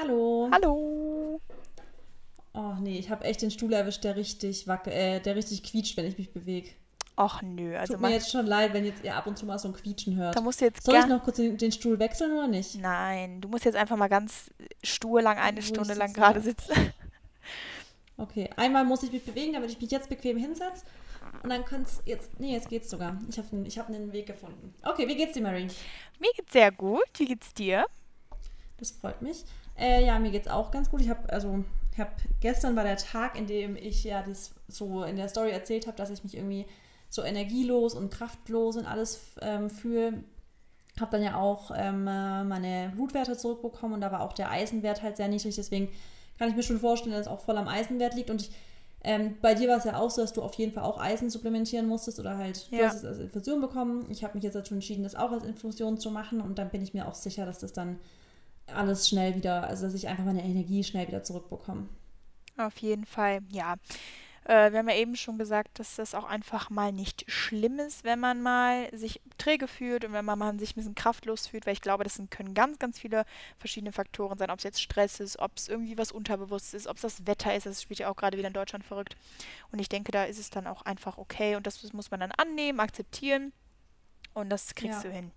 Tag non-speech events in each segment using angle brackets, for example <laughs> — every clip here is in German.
Hallo. Hallo. Oh nee, ich habe echt den Stuhl erwischt, der richtig wackel, äh, der richtig quietscht, wenn ich mich bewege. Ach nö, also Tut mir jetzt schon leid, wenn jetzt ihr ab und zu mal so ein Quietschen hört. da musst du jetzt Soll ich noch kurz den, den Stuhl wechseln oder nicht? Nein, du musst jetzt einfach mal ganz stur lang eine Ruhig Stunde lang gerade sitzen. <laughs> Okay, einmal muss ich mich bewegen, damit ich mich jetzt bequem hinsetze. Und dann kann's jetzt. Nee, jetzt geht's sogar. Ich habe ich hab einen Weg gefunden. Okay, wie geht's dir, Mary? Mir geht's sehr gut. Wie geht's dir? Das freut mich. Äh, ja, mir geht's auch ganz gut. Ich habe also, ich habe gestern war der Tag, in dem ich ja das so in der Story erzählt habe, dass ich mich irgendwie so energielos und kraftlos und alles ähm, fühle. Habe dann ja auch ähm, äh, meine Blutwerte zurückbekommen und da war auch der Eisenwert halt sehr niedrig. Deswegen kann ich mir schon vorstellen, dass es auch voll am Eisenwert liegt. Und ich, ähm, bei dir war es ja auch so, dass du auf jeden Fall auch Eisen supplementieren musstest oder halt du Ja. hast es als Infusion bekommen. Ich habe mich jetzt dazu entschieden, das auch als Infusion zu machen und dann bin ich mir auch sicher, dass das dann alles schnell wieder, also dass ich einfach meine Energie schnell wieder zurückbekomme. Auf jeden Fall, ja. Äh, wir haben ja eben schon gesagt, dass das auch einfach mal nicht schlimm ist, wenn man mal sich träge fühlt und wenn man mal sich ein bisschen kraftlos fühlt, weil ich glaube, das können ganz, ganz viele verschiedene Faktoren sein, ob es jetzt Stress ist, ob es irgendwie was unterbewusst ist, ob es das Wetter ist, das spielt ja auch gerade wieder in Deutschland verrückt. Und ich denke, da ist es dann auch einfach okay und das muss man dann annehmen, akzeptieren und das kriegst Ja. du hin.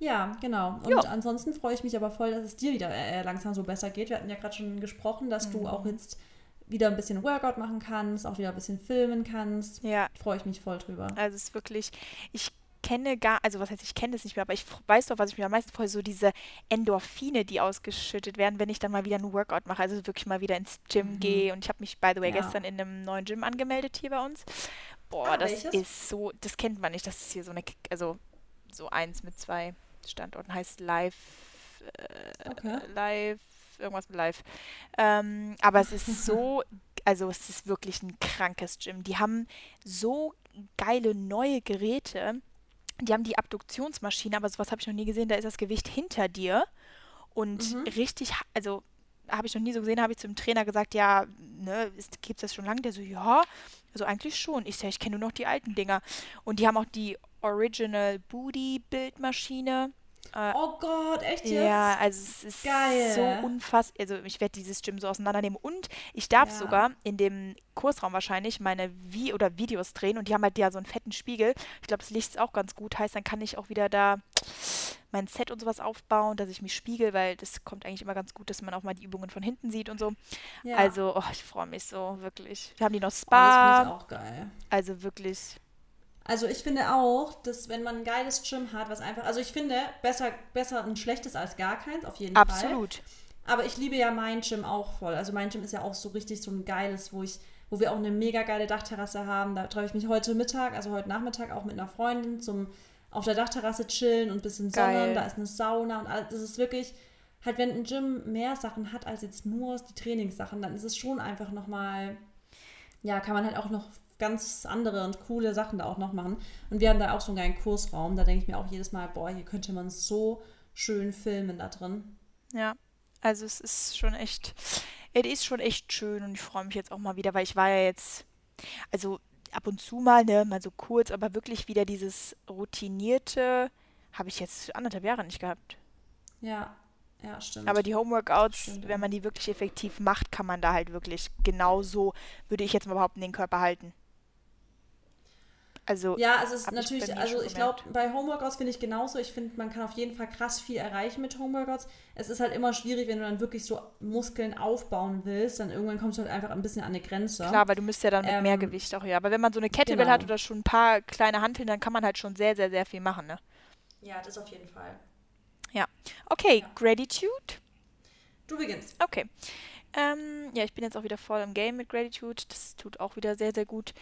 Ja, genau. Und Ja. ansonsten freue ich mich aber voll, dass es dir wieder äh, langsam so besser geht. Wir hatten ja gerade schon gesprochen, dass du Mhm. auch jetzt wieder ein bisschen Workout machen kannst, auch wieder ein bisschen filmen kannst. Ja, Freue ich mich voll drüber. Also es ist wirklich, ich kenne gar, also was heißt, ich kenne das nicht mehr, aber ich weiß doch, was ich mir am meisten freue, so diese Endorphine, die ausgeschüttet werden, wenn ich dann mal wieder einen Workout mache, also wirklich mal wieder ins Gym Mhm. gehe. Und ich habe mich, by the way, Ja. gestern in einem neuen Gym angemeldet hier bei uns. Boah, Ah, das welches? ist so, das kennt man nicht, das ist hier so eine, also so eins mit zwei Standorten, heißt Live, äh, Okay. Live, irgendwas mit Live. Ähm, aber es ist so, <laughs> also es ist wirklich ein krankes Gym. Die haben so geile neue Geräte. Die haben die Abduktionsmaschine, aber sowas habe ich noch nie gesehen. Da ist das Gewicht hinter dir und Mhm. richtig, also habe ich noch nie so gesehen, habe ich zum Trainer gesagt, ja, ne, gibt es das schon lange? Der so, ja, also eigentlich schon. Ich sage, ich kenne nur noch die alten Dinger. Und die haben auch die Original Booty Bildmaschine. Äh, Oh Gott, echt jetzt? ja, also es ist Geil. so unfassbar. Also ich werde dieses Gym so auseinandernehmen und ich darf Ja. sogar in dem Kursraum wahrscheinlich meine Vi oder Videos drehen und die haben halt ja so einen fetten Spiegel. Ich glaube, das Licht ist auch ganz gut, heißt, dann kann ich auch wieder da mein Set und sowas aufbauen, dass ich mich spiegel, weil das kommt eigentlich immer ganz gut, dass man auch mal die Übungen von hinten sieht und so. Ja. Also, oh, ich freue mich so, wirklich. Wir haben die noch oh, das finde Spa, ich auch geil. also wirklich. Also ich finde auch, dass wenn man ein geiles Gym hat, was einfach, also ich finde besser, besser ein schlechtes als gar keins, auf jeden Fall. Absolut. Aber ich liebe ja mein Gym auch voll. Also mein Gym ist ja auch so richtig so ein geiles, wo ich, wo wir auch eine mega geile Dachterrasse haben. Da treffe ich mich heute Mittag, also heute Nachmittag auch mit einer Freundin zum auf der Dachterrasse chillen und ein bisschen Geil. Sonne. Da ist eine Sauna und alles. Das ist wirklich, halt wenn ein Gym mehr Sachen hat als jetzt nur die Trainingssachen, dann ist es schon einfach nochmal, ja, kann man halt auch noch ganz andere und coole Sachen da auch noch machen. Und wir haben da auch so einen geilen Kursraum. Da denke ich mir auch jedes Mal, boah, hier könnte man so schön filmen da drin. Ja, also es ist schon echt, es ist schon echt schön und ich freue mich jetzt auch mal wieder, weil ich war ja jetzt, also ab und zu mal, ne, mal so kurz, aber wirklich wieder dieses routinierte habe ich jetzt anderthalb Jahre nicht gehabt. Ja, ja, stimmt. Aber die Homeworkouts, Stimmt, wenn man die wirklich effektiv macht, kann man da halt wirklich genauso, würde ich jetzt mal behaupten, den Körper halten. Also, ja, also es ist natürlich, also ich glaube, bei Homeworkouts finde ich genauso. Ich finde, man kann auf jeden Fall krass viel erreichen mit Homeworkouts. Es ist halt immer schwierig, wenn du dann wirklich so Muskeln aufbauen willst, dann irgendwann kommst du halt einfach ein bisschen an eine Grenze. Klar, weil du müsst ja dann mit mehr Ähm, Gewicht auch, ja. Aber wenn man so eine Kettlebell genau. hat oder schon ein paar kleine Hanteln, dann kann man halt schon sehr, sehr, sehr viel machen, ne? Ja, das auf jeden Fall. Ja. Okay, Ja. Gratitude. Du beginnst. Okay. Ähm, ja, ich bin jetzt auch wieder voll im Game mit Gratitude. Das tut auch wieder sehr, sehr gut.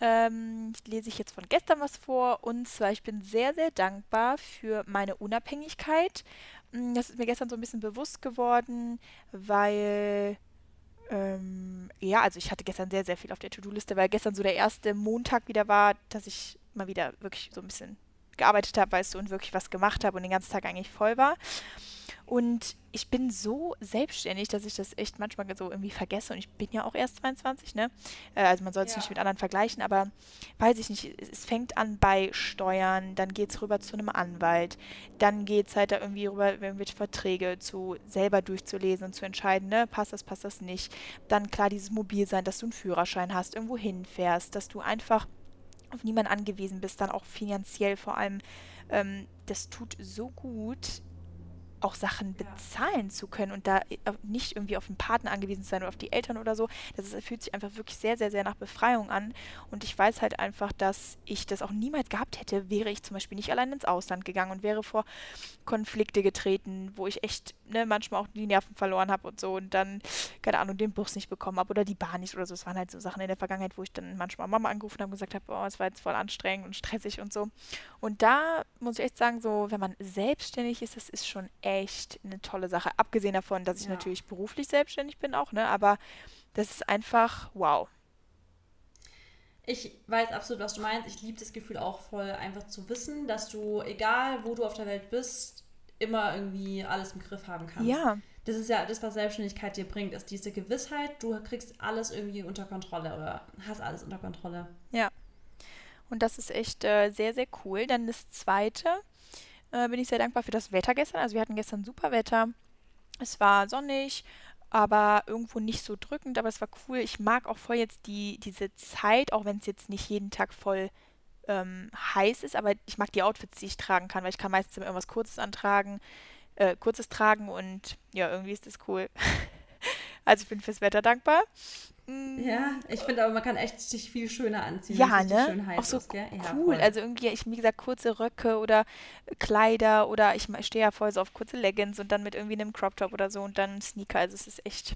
Ähm, lese ich jetzt von gestern was vor. Und zwar, ich bin sehr, sehr dankbar für meine Unabhängigkeit. Mm, Das ist mir gestern so ein bisschen bewusst geworden, weil, ähm, ja, also ich hatte gestern sehr, sehr viel auf der To-Do-Liste, weil gestern so der erste Montag wieder war, dass ich mal wieder wirklich so ein bisschen gearbeitet habe, weißt du, und wirklich was gemacht habe und den ganzen Tag eigentlich voll war. Und ich bin so selbstständig, dass ich das echt manchmal so irgendwie vergesse. Und ich bin ja auch erst 22, ne? Äh, also man soll es ja. nicht mit anderen vergleichen, aber weiß ich nicht, es fängt an bei Steuern, dann geht es rüber zu einem Anwalt, dann geht es halt da irgendwie rüber, irgendwelche Verträge zu selber durchzulesen und zu entscheiden, ne, passt das, passt das nicht. Dann klar dieses Mobilsein, dass du einen Führerschein hast, irgendwo hinfährst, dass du einfach auf niemanden angewiesen bist, dann auch finanziell vor allem. Ähm, das tut so gut, auch Sachen bezahlen zu können und da äh, nicht irgendwie auf den Partner angewiesen zu sein oder auf die Eltern oder so. Das ist, fühlt sich einfach wirklich sehr, sehr, sehr nach Befreiung an. Und ich weiß halt einfach, dass ich das auch niemals gehabt hätte, wäre ich zum Beispiel nicht allein ins Ausland gegangen und wäre vor Konflikte getreten, wo ich echt ne, manchmal auch die Nerven verloren habe und so und dann, keine Ahnung, den Bus nicht bekommen habe oder die Bahn nicht oder so. Es waren halt so Sachen in der Vergangenheit, wo ich dann manchmal Mama angerufen habe und gesagt habe, oh, es war jetzt voll anstrengend und stressig und so. Und da muss ich echt sagen, so, wenn man selbstständig ist, das ist schon echt eine tolle Sache. Abgesehen davon, dass ich ja. natürlich beruflich selbstständig bin auch, ne? Aber das ist einfach wow. Ich weiß absolut, was du meinst. Ich liebe das Gefühl auch voll, einfach zu wissen, dass du, egal wo du auf der Welt bist, immer irgendwie alles im Griff haben kannst. Ja. Das ist ja das, was Selbstständigkeit dir bringt, ist diese Gewissheit, du kriegst alles irgendwie unter Kontrolle oder hast alles unter Kontrolle. Ja. Und das ist echt äh, sehr, sehr cool. Dann das zweite, äh, bin ich sehr dankbar für das Wetter gestern. Also wir hatten gestern super Wetter. Es war sonnig, aber irgendwo nicht so drückend, aber es war cool. Ich mag auch voll jetzt die, diese Zeit, auch wenn es jetzt nicht jeden Tag voll ähm, heiß ist, aber ich mag die Outfits, die ich tragen kann, weil ich kann meistens immer irgendwas Kurzes antragen, äh, Kurzes tragen und ja, irgendwie ist das cool. <laughs> also ich bin fürs Wetter dankbar. Ja, ich finde aber, man kann echt sich viel schöner anziehen. Ja, ne? Auch so ist, cool. also irgendwie, ich, wie gesagt, kurze Röcke oder Kleider oder ich stehe ja voll so auf kurze Leggings und dann mit irgendwie einem Crop Top oder so und dann Sneaker. Also es ist echt,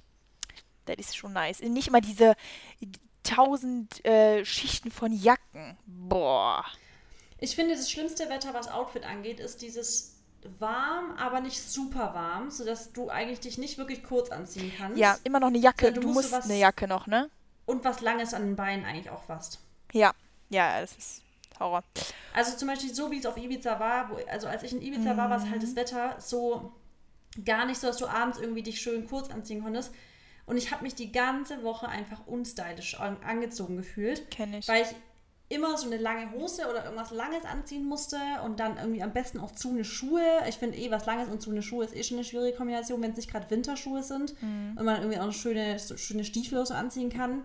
das ist schon nice. Nicht immer diese tausend äh, Schichten von Jacken. Boah. Ich finde, das schlimmste Wetter, was Outfit angeht, ist dieses warm, aber nicht super warm, sodass du eigentlich dich nicht wirklich kurz anziehen kannst. Ja, immer noch eine Jacke. Du, du musst was, eine Jacke noch, ne? Und was Langes an den Beinen eigentlich auch fast. Ja, ja, das ist Horror. Also zum Beispiel so, wie es auf Ibiza war, wo, also als ich in Ibiza mhm. war, war es halt das Wetter so gar nicht so, dass du abends irgendwie dich schön kurz anziehen konntest. Und ich habe mich die ganze Woche einfach unstylisch angezogen gefühlt. Kenn ich. Weil ich immer so eine lange Hose oder irgendwas Langes anziehen musste und dann irgendwie am besten auch zu eine Schuhe. Ich finde eh, was Langes und zu eine Schuhe ist eh schon eine schwierige Kombination, wenn es nicht gerade Winterschuhe sind mhm. und man irgendwie auch schöne, so schöne Stiefel so anziehen kann.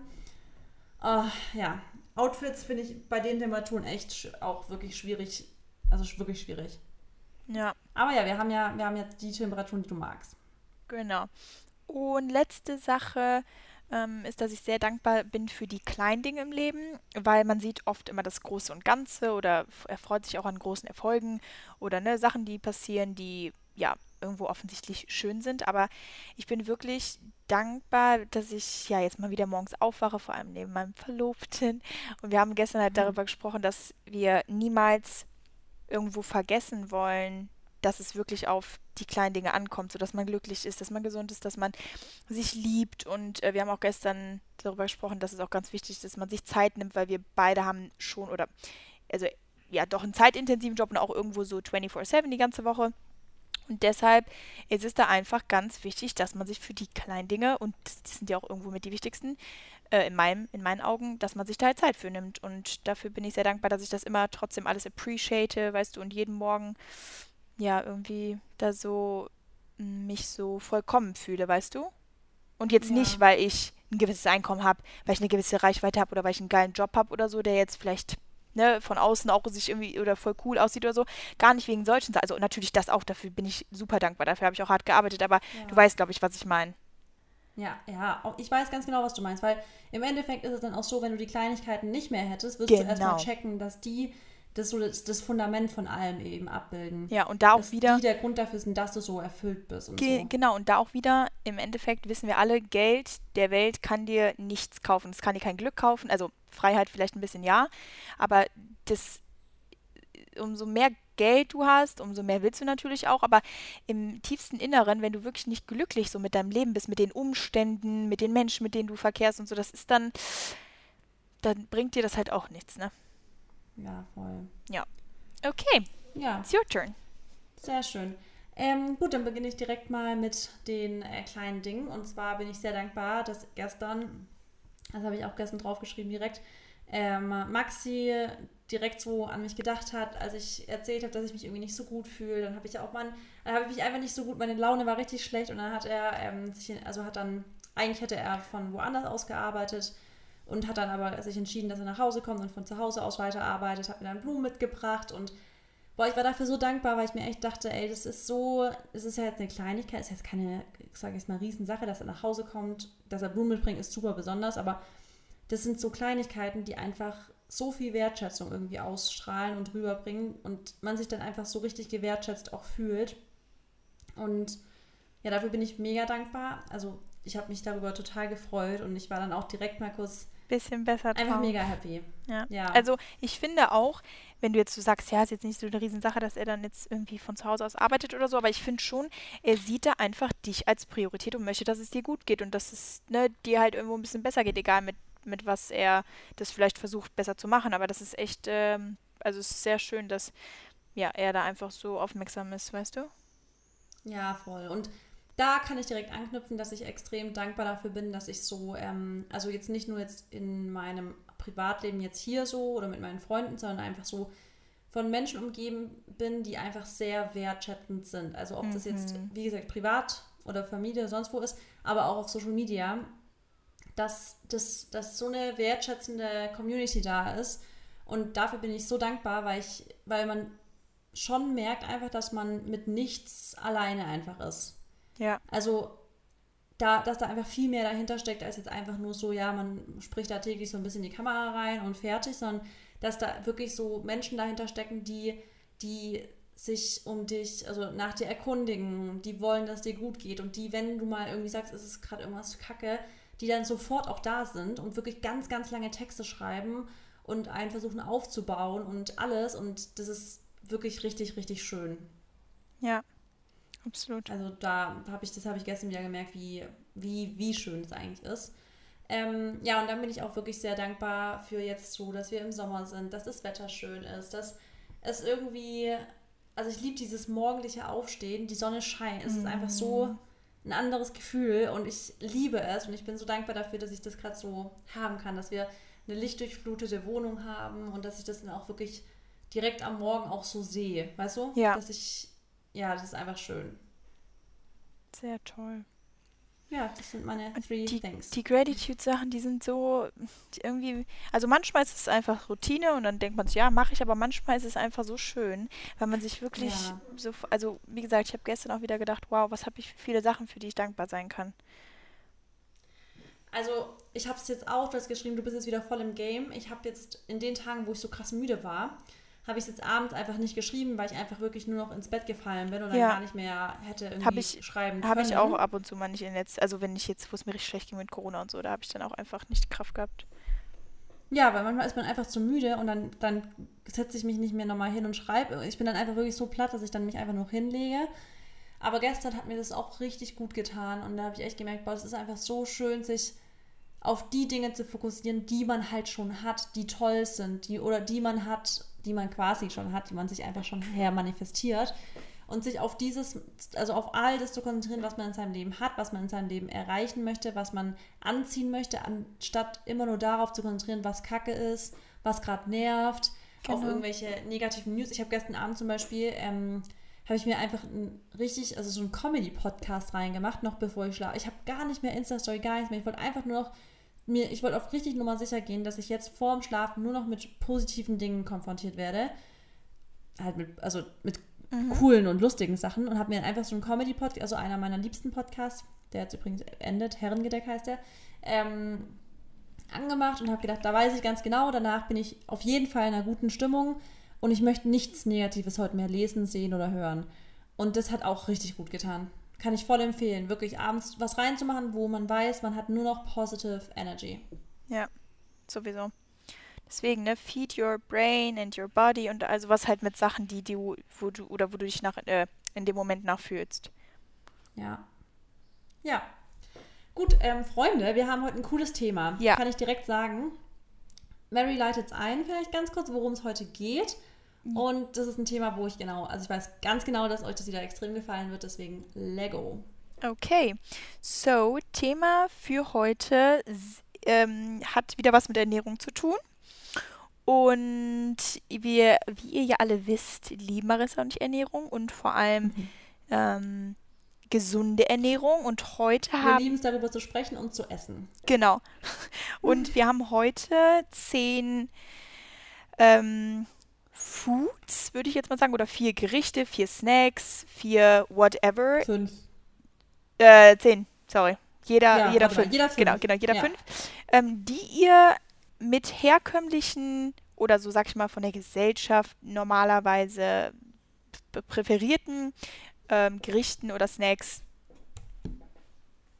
Uh, ja, Outfits finde ich bei den Temperaturen echt auch wirklich schwierig. Also wirklich schwierig. Ja. Aber ja, wir haben ja, wir haben jetzt die Temperaturen, die du magst. Genau. Und letzte Sache, ähm, ist, dass ich sehr dankbar bin für die kleinen Dinge im Leben, weil man sieht oft immer das Große und Ganze oder erfreut sich auch an großen Erfolgen oder ne, Sachen, die passieren, die ja irgendwo offensichtlich schön sind. Aber ich bin wirklich dankbar, dass ich ja jetzt mal wieder morgens aufwache, vor allem neben meinem Verlobten. Und wir haben gestern halt mhm. darüber gesprochen, dass wir niemals irgendwo vergessen wollen, dass es wirklich auf die kleinen Dinge ankommt, sodass man glücklich ist, dass man gesund ist, dass man sich liebt. Und äh, wir haben auch gestern darüber gesprochen, dass es auch ganz wichtig ist, dass man sich Zeit nimmt, weil wir beide haben schon oder also ja doch einen zeitintensiven Job und auch irgendwo so 24/7 die ganze Woche. Und deshalb ist es da einfach ganz wichtig, dass man sich für die kleinen Dinge, und die sind ja auch irgendwo mit die wichtigsten, äh, in, meinem, in meinen Augen, dass man sich da halt Zeit für nimmt. Und dafür bin ich sehr dankbar, dass ich das immer trotzdem alles appreciate, weißt du, und jeden Morgen ja, irgendwie da so mich so vollkommen fühle, weißt du? Und jetzt ja. nicht, weil ich ein gewisses Einkommen habe, weil ich eine gewisse Reichweite habe oder weil ich einen geilen Job habe oder so, der jetzt vielleicht ne, von außen auch sich irgendwie oder voll cool aussieht oder so. Gar nicht wegen solchen Sachen. Also natürlich das auch, dafür bin ich super dankbar. Dafür habe ich auch hart gearbeitet, aber ja. du weißt, glaube ich, was ich meine. Ja, ja, auch ich weiß ganz genau, was du meinst, weil im Endeffekt ist es dann auch so, wenn du die Kleinigkeiten nicht mehr hättest, wirst genau. du erstmal checken, dass die das so das, das, Fundament von allem eben abbilden. Ja, und da auch dass wieder. Die der Grund dafür sind, dass du so erfüllt bist. Und ge so. Genau, und da auch wieder, im Endeffekt wissen wir alle, Geld der Welt kann dir nichts kaufen. Es kann dir kein Glück kaufen. Also Freiheit vielleicht ein bisschen ja, aber das umso mehr Geld du hast, umso mehr willst du natürlich auch, aber im tiefsten Inneren, wenn du wirklich nicht glücklich so mit deinem Leben bist, mit den Umständen, mit den Menschen, mit denen du verkehrst und so, das ist dann, dann bringt dir das halt auch nichts, ne? Ja, voll. Ja. Okay. Ja. It's your turn. Sehr schön. Ähm, gut, dann beginne ich direkt mal mit den äh, kleinen Dingen. Und zwar bin ich sehr dankbar, dass gestern, das habe ich auch gestern draufgeschrieben direkt, ähm, Maxi direkt so an mich gedacht hat, als ich erzählt habe, dass ich mich irgendwie nicht so gut fühle. Dann habe ich ja auch mal, habe ich mich einfach nicht so gut, meine Laune war richtig schlecht und dann hat er ähm, sich, also hat dann, eigentlich hätte er von woanders aus gearbeitet und hat dann aber sich entschieden, dass er nach Hause kommt und von zu Hause aus weiterarbeitet, hat mir dann Blumen mitgebracht und boah, ich war dafür so dankbar, weil ich mir echt dachte, ey, das ist so, es ist ja jetzt eine Kleinigkeit, es ist jetzt keine, sage ich mal, Riesensache, dass er nach Hause kommt, dass er Blumen mitbringt, ist super besonders, aber das sind so Kleinigkeiten, die einfach so viel Wertschätzung irgendwie ausstrahlen und rüberbringen und man sich dann einfach so richtig gewertschätzt auch fühlt. Und ja, dafür bin ich mega dankbar. Also ich habe mich darüber total gefreut und ich war dann auch direkt mal kurz bisschen besser drauf. Einfach mega happy. Ja. ja. Also ich finde auch, wenn du jetzt so sagst, ja, ist jetzt nicht so eine Riesensache, dass er dann jetzt irgendwie von zu Hause aus arbeitet oder so, aber ich finde schon, er sieht da einfach dich als Priorität und möchte, dass es dir gut geht und dass es ne, dir halt irgendwo ein bisschen besser geht, egal mit, mit was er das vielleicht versucht besser zu machen. Aber das ist echt, ähm, also es ist sehr schön, dass ja, er da einfach so aufmerksam ist, weißt du? Ja, voll. Und da kann ich direkt anknüpfen, dass ich extrem dankbar dafür bin, dass ich so, ähm, also jetzt nicht nur jetzt in meinem Privatleben jetzt hier so oder mit meinen Freunden, sondern einfach so von Menschen umgeben bin, die einfach sehr wertschätzend sind. Also ob mhm. das jetzt, mhm. wie gesagt, privat oder Familie, sonst wo ist, aber auch auf Social Media, dass, dass, dass so eine wertschätzende Community da ist. Und dafür bin ich so dankbar, weil ich, weil man schon merkt einfach, dass man mit nichts alleine einfach ist. Ja. Also, da, dass da einfach viel mehr dahinter steckt, als jetzt einfach nur so, ja, man spricht da täglich so ein bisschen in die Kamera rein und fertig, sondern dass da wirklich so Menschen dahinter stecken, die, die sich um dich, also nach dir erkundigen, die wollen, dass dir gut geht und die, wenn du mal irgendwie sagst, es ist gerade irgendwas kacke, die dann sofort auch da sind und wirklich ganz, ganz lange Texte schreiben und einen versuchen aufzubauen und alles und das ist wirklich richtig, richtig schön. Ja, Absolut. Also da habe ich, das habe ich gestern wieder gemerkt, wie, wie, wie schön es eigentlich ist. Ähm, ja, und dann bin ich auch wirklich sehr dankbar für jetzt so, dass wir im Sommer sind, dass das Wetter schön ist, dass es irgendwie, also ich liebe dieses morgendliche Aufstehen, die Sonne scheint, es ist einfach so mhm. ein anderes Gefühl und ich liebe es und ich bin so dankbar dafür, dass ich das gerade so haben kann, dass wir eine lichtdurchflutete Wohnung haben und dass ich das dann auch wirklich direkt am Morgen auch so sehe, weißt du? Ja. Dass ich ja, das ist einfach schön. Sehr toll. Ja, das sind meine three die, things. Die Gratitude-Sachen, die sind so die irgendwie, also manchmal ist es einfach Routine und dann denkt man sich, ja, mache ich, aber manchmal ist es einfach so schön, weil man sich wirklich ja. so, also wie gesagt, ich habe gestern auch wieder gedacht, wow, was habe ich für viele Sachen, für die ich dankbar sein kann. Also ich habe es jetzt auch, du hast geschrieben, du bist jetzt wieder voll im Game. Ich habe jetzt in den Tagen, wo ich so krass müde war, habe ich es jetzt abends einfach nicht geschrieben, weil ich einfach wirklich nur noch ins Bett gefallen bin und dann ja. gar nicht mehr hätte irgendwie ich, schreiben können. Habe ich auch ab und zu mal nicht in jetzt, also wenn ich jetzt, wo es mir richtig schlecht ging mit Corona und so, da habe ich dann auch einfach nicht Kraft gehabt. Ja, weil manchmal ist man einfach zu müde und dann, dann setze ich mich nicht mehr nochmal hin und schreibe. Ich bin dann einfach wirklich so platt, dass ich dann mich einfach nur hinlege. Aber gestern hat mir das auch richtig gut getan und da habe ich echt gemerkt, boah, es ist einfach so schön, sich auf die Dinge zu fokussieren, die man halt schon hat, die toll sind, die oder die man hat, die man quasi schon hat, die man sich einfach schon her manifestiert und sich auf dieses, also auf all das zu konzentrieren, was man in seinem Leben hat, was man in seinem Leben erreichen möchte, was man anziehen möchte, anstatt immer nur darauf zu konzentrieren, was Kacke ist, was gerade nervt, genau. auf irgendwelche negativen News. Ich habe gestern Abend zum Beispiel ähm, habe ich mir einfach ein richtig, also so einen Comedy-Podcast reingemacht, noch bevor ich schlafe. Ich habe gar nicht mehr Insta-Story, gar nichts mehr. Ich wollte einfach nur noch mir, ich wollte auf richtig Nummer sicher gehen, dass ich jetzt vorm Schlafen nur noch mit positiven Dingen konfrontiert werde. Halt mit, also mit mhm. coolen und lustigen Sachen und habe mir einfach so einen Comedy-Podcast, also einer meiner liebsten Podcasts, der jetzt übrigens endet, Herrengedeck heißt der, ähm, angemacht und habe gedacht, da weiß ich ganz genau, danach bin ich auf jeden Fall in einer guten Stimmung und ich möchte nichts Negatives heute mehr lesen, sehen oder hören. Und das hat auch richtig gut getan. Kann ich voll empfehlen, wirklich abends was reinzumachen, wo man weiß, man hat nur noch positive Energy. Ja, sowieso. Deswegen, ne, feed your brain and your body und also was halt mit Sachen, die du, wo du, oder wo du dich nach, äh, in dem Moment nachfühlst. Ja. Ja. Gut, ähm, Freunde, wir haben heute ein cooles Thema. Ja. Kann ich direkt sagen. Mary leitet es ein, vielleicht ganz kurz, worum es heute geht. Und das ist ein Thema, wo ich genau, also ich weiß ganz genau, dass euch das wieder extrem gefallen wird, deswegen Lego. Okay, so Thema für heute ähm, hat wieder was mit Ernährung zu tun. Und wir, wie ihr ja alle wisst, lieben Marissa und ich Ernährung und vor allem mhm. ähm, gesunde Ernährung. Und heute wir haben. Wir lieben es darüber zu sprechen und zu essen. Genau. <laughs> Und wir haben heute zehn ähm, Foods, würde ich jetzt mal sagen, oder vier Gerichte, vier Snacks, vier whatever. Fünf. Äh, zehn, sorry. Jeder, ja, jeder, fünf. jeder fünf. Genau, genau, jeder ja. fünf. Ähm, die ihr mit herkömmlichen oder so sag ich mal von der Gesellschaft normalerweise präferierten ähm, Gerichten oder Snacks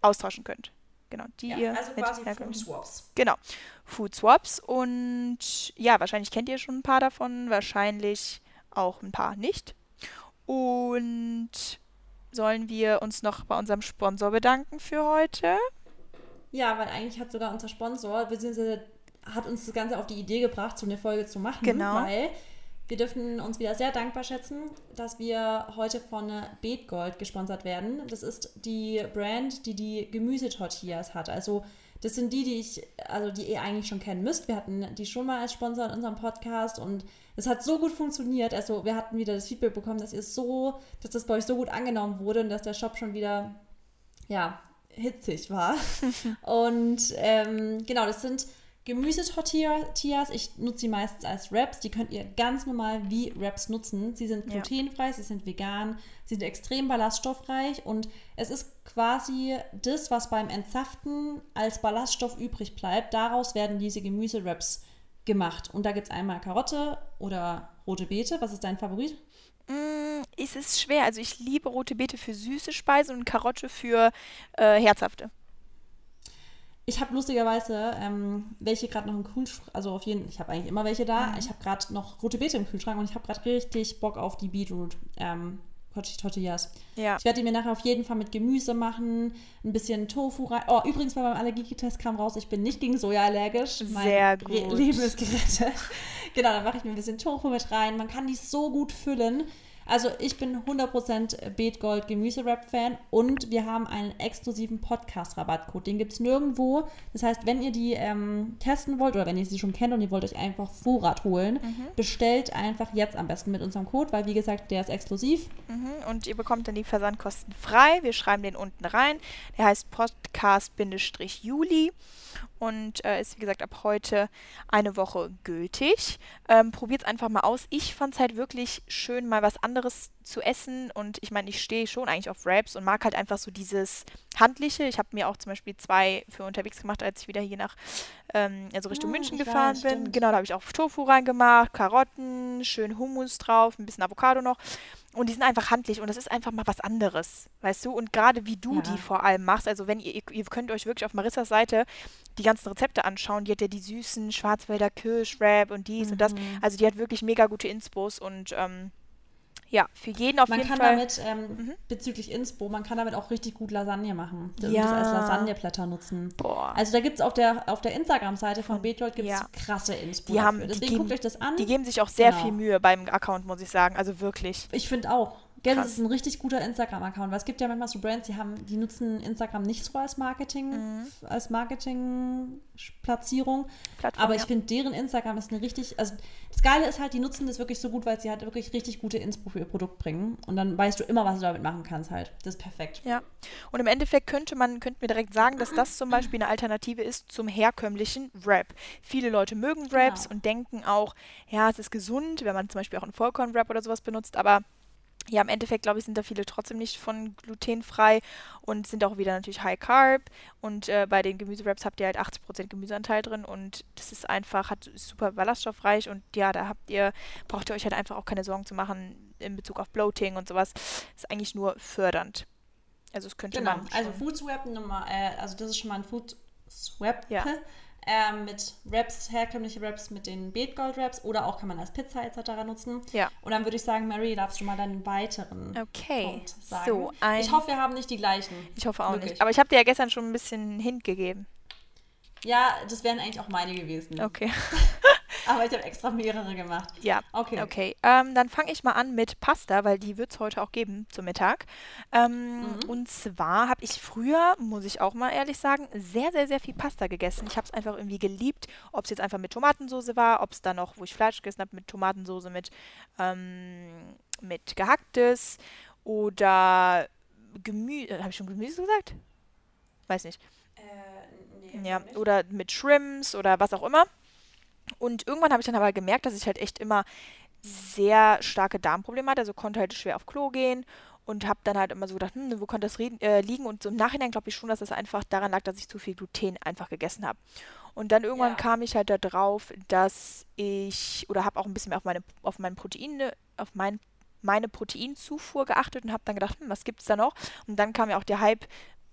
austauschen könnt. Genau, die ja, ihr also mit quasi Food Swaps. Genau, Food Swaps und ja, wahrscheinlich kennt ihr schon ein paar davon, wahrscheinlich auch ein paar nicht. Und sollen wir uns noch bei unserem Sponsor bedanken für heute? Ja, weil eigentlich hat sogar unser Sponsor, beziehungsweise hat uns das Ganze auf die Idee gebracht, so eine Folge zu machen. Genau. Weil wir dürfen uns wieder sehr dankbar schätzen, dass wir heute von Beetgold gesponsert werden. Das ist die Brand, die die Gemüsetortillas hat. Also das sind die, die ich, also die ihr eigentlich schon kennen müsst. Wir hatten die schon mal als Sponsor in unserem Podcast und es hat so gut funktioniert. Also wir hatten wieder das Feedback bekommen, dass ihr so, dass das bei euch so gut angenommen wurde und dass der Shop schon wieder, ja, hitzig war. <laughs> und ähm, genau, das sind Gemüsetortillas, ich nutze sie meistens als Wraps. Die könnt ihr ganz normal wie Wraps nutzen. Sie sind glutenfrei, ja. sie sind vegan, sie sind extrem ballaststoffreich und es ist quasi das, was beim Entsaften als Ballaststoff übrig bleibt. Daraus werden diese Gemüse-Wraps gemacht. Und da gibt es einmal Karotte oder rote Beete. Was ist dein Favorit? Mm, es ist schwer. Also ich liebe rote Beete für süße Speisen und Karotte für äh, herzhafte. Ich habe lustigerweise ähm, welche gerade noch im Kühlschrank, also auf jeden ich habe eigentlich immer welche da. Mhm. Ich habe gerade noch rote Beete im Kühlschrank und ich habe gerade richtig Bock auf die Beetroot ähm, Tortillas. Ja. Ich werde die mir nachher auf jeden Fall mit Gemüse machen, ein bisschen Tofu rein. Oh, übrigens bei meinem Allergietest kam raus, ich bin nicht gegen Soja allergisch. Sehr gut. Leben ist gerettet. <laughs> genau, dann mache ich mir ein bisschen Tofu mit rein. Man kann die so gut füllen. Also ich bin 100% Beetgold Gemüse-Rap-Fan und wir haben einen exklusiven Podcast-Rabattcode. Den gibt es nirgendwo. Das heißt, wenn ihr die ähm, testen wollt oder wenn ihr sie schon kennt und ihr wollt euch einfach Vorrat holen, mhm. bestellt einfach jetzt am besten mit unserem Code, weil wie gesagt, der ist exklusiv. Mhm. Und ihr bekommt dann die Versandkosten frei. Wir schreiben den unten rein. Der heißt Podcast-Juli und äh, ist wie gesagt ab heute eine Woche gültig. Ähm, Probiert es einfach mal aus. Ich fand es halt wirklich schön, mal was anderes zu essen und ich meine, ich stehe schon eigentlich auf Wraps und mag halt einfach so dieses Handliche. Ich habe mir auch zum Beispiel zwei für unterwegs gemacht, als ich wieder hier nach, ähm, also Richtung Ah, München gefahren weiß, bin. stimmt. Genau, da habe ich auch Tofu reingemacht, Karotten, schön Hummus drauf, ein bisschen Avocado noch. Und die sind einfach handlich und das ist einfach mal was anderes, weißt du? Und gerade wie du Ja. die vor allem machst, also wenn ihr, ihr, könnt euch wirklich auf Marissas Seite die ganzen Rezepte anschauen. Die hat ja die süßen Schwarzwälder Kirschwrap und dies und das. Mhm. Also die hat wirklich mega gute Inspos und ähm, ja, für jeden auf Man jeden kann Fall. damit, ähm, Mhm. bezüglich Inspo, man kann damit auch richtig gut Lasagne machen. Und Ja. das als Lasagneblätter nutzen. Boah. Also da gibt es auf der, auf der Instagram-Seite von Beetgold gibt's Ja. krasse Inspo Die haben- dafür. die Deswegen geben- guckt euch das an. die geben sich auch sehr Genau. viel Mühe beim Account, muss ich sagen. Also wirklich. Ich finde auch. Gell, das ist ein richtig guter Instagram-Account, weil es gibt ja manchmal so Brands, die haben, die nutzen Instagram nicht so als Marketing, Mhm. als Marketing-Platzierung. Aber ich ja. finde, deren Instagram ist eine richtig, also das Geile ist halt, die nutzen das wirklich so gut, weil sie halt wirklich richtig gute Inspo für ihr Produkt bringen. Und dann weißt du immer, was du damit machen kannst halt. Das ist perfekt. Ja. Und im Endeffekt könnte man, könnten wir direkt sagen, dass das zum Beispiel eine Alternative ist zum herkömmlichen Wrap. Viele Leute mögen Wraps Genau. und denken auch, ja, es ist gesund, wenn man zum Beispiel auch einen Vollkorn-Wrap oder sowas benutzt, aber ja, im Endeffekt, glaube ich, sind da viele trotzdem nicht von glutenfrei und sind auch wieder natürlich High Carb. Und äh, bei den Gemüsewraps habt ihr halt 80% Gemüseanteil drin und das ist einfach, hat ist super ballaststoffreich und ja, da habt ihr, braucht ihr euch halt einfach auch keine Sorgen zu machen in Bezug auf Bloating und sowas. Ist eigentlich nur fördernd. Also es könnte Genau. man Also schon- Food Swap Nummer, äh, also das ist schon mal ein Food Swap. Ja. Ähm, mit Wraps, herkömmliche Wraps mit den Beetgold Wraps oder auch kann man als Pizza etc. nutzen. Ja. Und dann würde ich sagen, Mary, darfst du mal deinen weiteren Okay, Punkt sagen. so ein. ich hoffe, wir haben nicht die gleichen. ich hoffe auch wirklich. nicht. Aber ich habe dir ja gestern schon ein bisschen Hint gegeben. Ja, das wären eigentlich auch meine gewesen. Okay. <laughs> Aber ich habe extra mehrere gemacht. Ja, okay. Okay, ähm, dann fange ich mal an mit Pasta, weil die wird es heute auch geben zum Mittag. Ähm, mhm. Und zwar habe ich früher, muss ich auch mal ehrlich sagen, sehr, sehr, sehr viel Pasta gegessen. Ich habe es einfach irgendwie geliebt, ob es jetzt einfach mit Tomatensauce war, ob es dann noch, wo ich Fleisch gegessen habe, mit Tomatensauce, mit, ähm, mit gehacktes oder Gemüse. Habe ich schon Gemüse gesagt? Weiß nicht. Äh, nee, ja, nicht. oder mit Shrimps oder was auch immer. Und irgendwann habe ich dann aber gemerkt, dass ich halt echt immer sehr starke Darmprobleme hatte, also konnte halt schwer auf Klo gehen und habe dann halt immer so gedacht, hm, wo könnte das äh, liegen? Und so im Nachhinein glaube ich schon, dass es das einfach daran lag, dass ich zu viel Gluten einfach gegessen habe. Und dann irgendwann ja. kam ich halt darauf, dass ich oder habe auch ein bisschen mehr auf meine auf mein Protein auf mein meine Proteinzufuhr geachtet und habe dann gedacht, hm, was es da noch? Und dann kam ja auch der Hype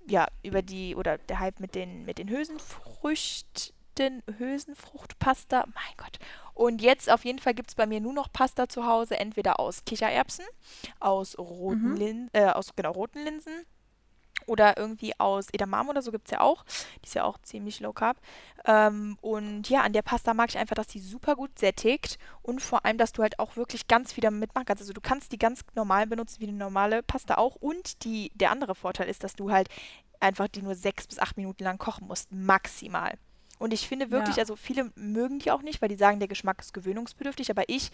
ja über die oder der Hype mit den mit den Hülsenfrüchten Hülsenfruchtpasta. Mein Gott. Und jetzt auf jeden Fall gibt es bei mir nur noch Pasta zu Hause, entweder aus Kichererbsen, aus roten, mhm. Lin äh, aus genau, roten Linsen oder irgendwie aus Edamame oder so gibt es ja auch. Die ist ja auch ziemlich low carb. Ähm, und ja, an der Pasta mag ich einfach, dass die super gut sättigt und vor allem, dass du halt auch wirklich ganz viel damit machen kannst. Also du kannst die ganz normal benutzen wie eine normale Pasta auch. Und die, der andere Vorteil ist, dass du halt einfach die nur sechs bis acht Minuten lang kochen musst. Maximal. Und ich finde wirklich, ja. also viele mögen die auch nicht, weil die sagen, der Geschmack ist gewöhnungsbedürftig, aber ich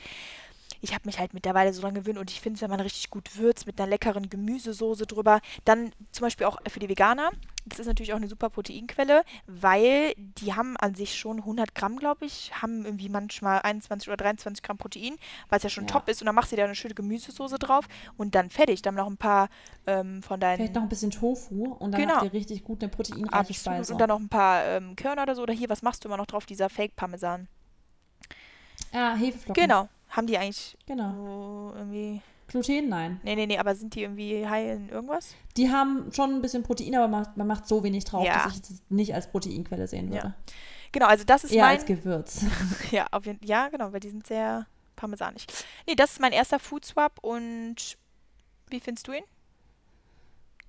ich habe mich halt mittlerweile so dran gewöhnt und ich finde es, wenn man richtig gut würzt mit einer leckeren Gemüsesoße drüber, dann zum Beispiel auch für die Veganer, das ist natürlich auch eine super Proteinquelle, weil die haben an sich schon 100 Gramm, glaube ich, haben irgendwie manchmal 21 oder 23 Gramm Protein, was ja schon ja. top ist und dann machst du dir eine schöne Gemüsesoße drauf und dann fertig, dann noch ein paar ähm, von deinen... Vielleicht noch ein bisschen Tofu und dann genau. habt ihr richtig gut eine proteinreiche Speise. Und dann noch ein paar ähm, Körner oder so oder hier, was machst du immer noch drauf, dieser Fake-Parmesan? Ja, Hefeflocken. Genau, haben die eigentlich genau. Oh, irgendwie. Gluten, nein. Nee, nee, nee, aber sind die irgendwie high in irgendwas? Die haben schon ein bisschen Protein, aber man macht, man macht so wenig drauf, ja. dass ich es nicht als Proteinquelle sehen würde. Ja. Genau, also das ist Eher mein... als Gewürz. <laughs> ja, auf jeden, ja, genau, weil die sind sehr parmesanig. Nee, das ist mein erster Food Swap und wie findest du ihn?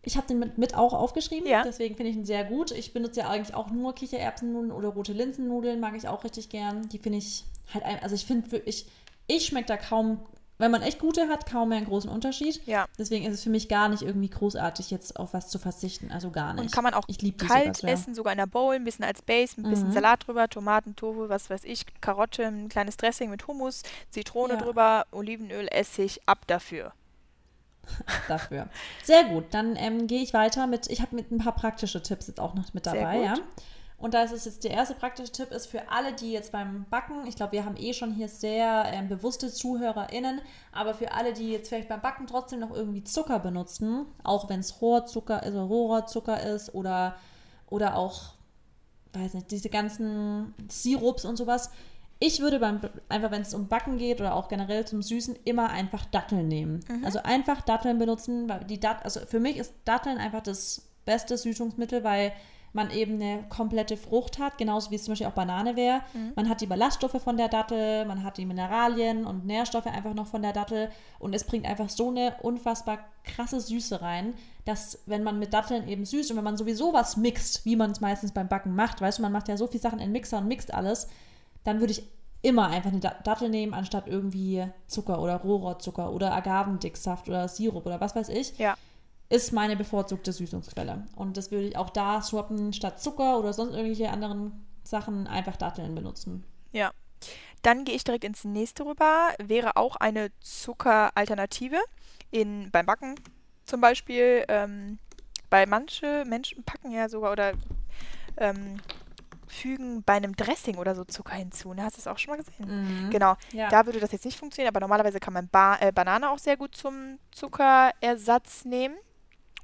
Ich habe den mit, mit, auch aufgeschrieben, ja. deswegen finde ich ihn sehr gut. Ich benutze ja eigentlich auch nur Kichererbsennudeln oder rote Linsennudeln, mag ich auch richtig gern. Die finde ich halt, ein, also ich finde wirklich, ich schmecke da kaum, wenn man echt gute hat, kaum mehr einen großen Unterschied. Ja. Deswegen ist es für mich gar nicht irgendwie großartig, jetzt auf was zu verzichten. Also gar nicht. Und kann man auch kalt sogar, essen, sogar in der Bowl, ein bisschen als Base, ein bisschen mhm. Salat drüber, Tomaten, Tofu, was weiß ich, Karotte, ein kleines Dressing mit Hummus, Zitrone ja. drüber, Olivenöl, Essig, ab dafür. <laughs> dafür. Sehr gut, dann ähm, gehe ich weiter mit, ich habe mit ein paar praktische Tipps jetzt auch noch mit dabei, ja. Und da ist es jetzt der erste praktische Tipp ist für alle, die jetzt beim Backen, ich glaube, wir haben eh schon hier sehr ähm, bewusste ZuhörerInnen, aber für alle, die jetzt vielleicht beim Backen trotzdem noch irgendwie Zucker benutzen, auch wenn es Rohrzucker, also Rohrzucker ist oder, oder auch, weiß nicht, diese ganzen Sirups und sowas. Ich würde beim, einfach, wenn es um Backen geht oder auch generell zum Süßen, immer einfach Datteln nehmen. Mhm. Also einfach Datteln benutzen, weil die Dat also für mich ist Datteln einfach das beste Süßungsmittel, weil man eben eine komplette Frucht hat, genauso wie es zum Beispiel auch Banane wäre. Mhm. Man hat die Ballaststoffe von der Dattel, man hat die Mineralien und Nährstoffe einfach noch von der Dattel und es bringt einfach so eine unfassbar krasse Süße rein, dass wenn man mit Datteln eben süßt und wenn man sowieso was mixt, wie man es meistens beim Backen macht, weißt du, man macht ja so viele Sachen in Mixer und mixt alles, dann würde ich immer einfach eine Dattel nehmen, anstatt irgendwie Zucker oder Rohrzucker oder Agavendicksaft oder Sirup oder was weiß ich. Ja ist meine bevorzugte Süßungsquelle. Und das würde ich auch da swappen, statt Zucker oder sonst irgendwelche anderen Sachen einfach Datteln benutzen. Ja. Dann gehe ich direkt ins nächste rüber. Wäre auch eine Zuckeralternative in, beim Backen zum Beispiel. Ähm, bei manche Menschen packen ja sogar oder ähm, fügen bei einem Dressing oder so Zucker hinzu. Ne? Hast du das auch schon mal gesehen? Mhm. Genau. Ja. Da würde das jetzt nicht funktionieren, aber normalerweise kann man ba äh, Banane auch sehr gut zum Zuckerersatz nehmen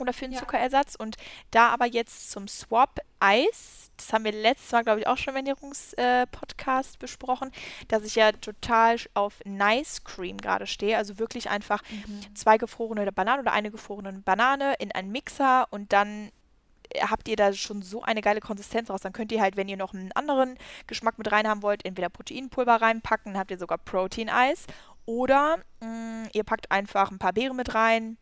oder für einen ja. Zuckerersatz. Und da aber jetzt zum Swap Eis, das haben wir letztes Mal, glaube ich, auch schon im Ernährungspodcast äh, besprochen, dass ich ja total auf Nice Cream gerade stehe. Also wirklich einfach mhm. zwei gefrorene Bananen oder eine gefrorene Banane in einen Mixer und dann habt ihr da schon so eine geile Konsistenz raus. Dann könnt ihr halt, wenn ihr noch einen anderen Geschmack mit rein haben wollt, entweder Proteinpulver reinpacken, dann habt ihr sogar Protein-Eis. Oder mh, mm, ihr packt einfach ein paar Beeren mit rein,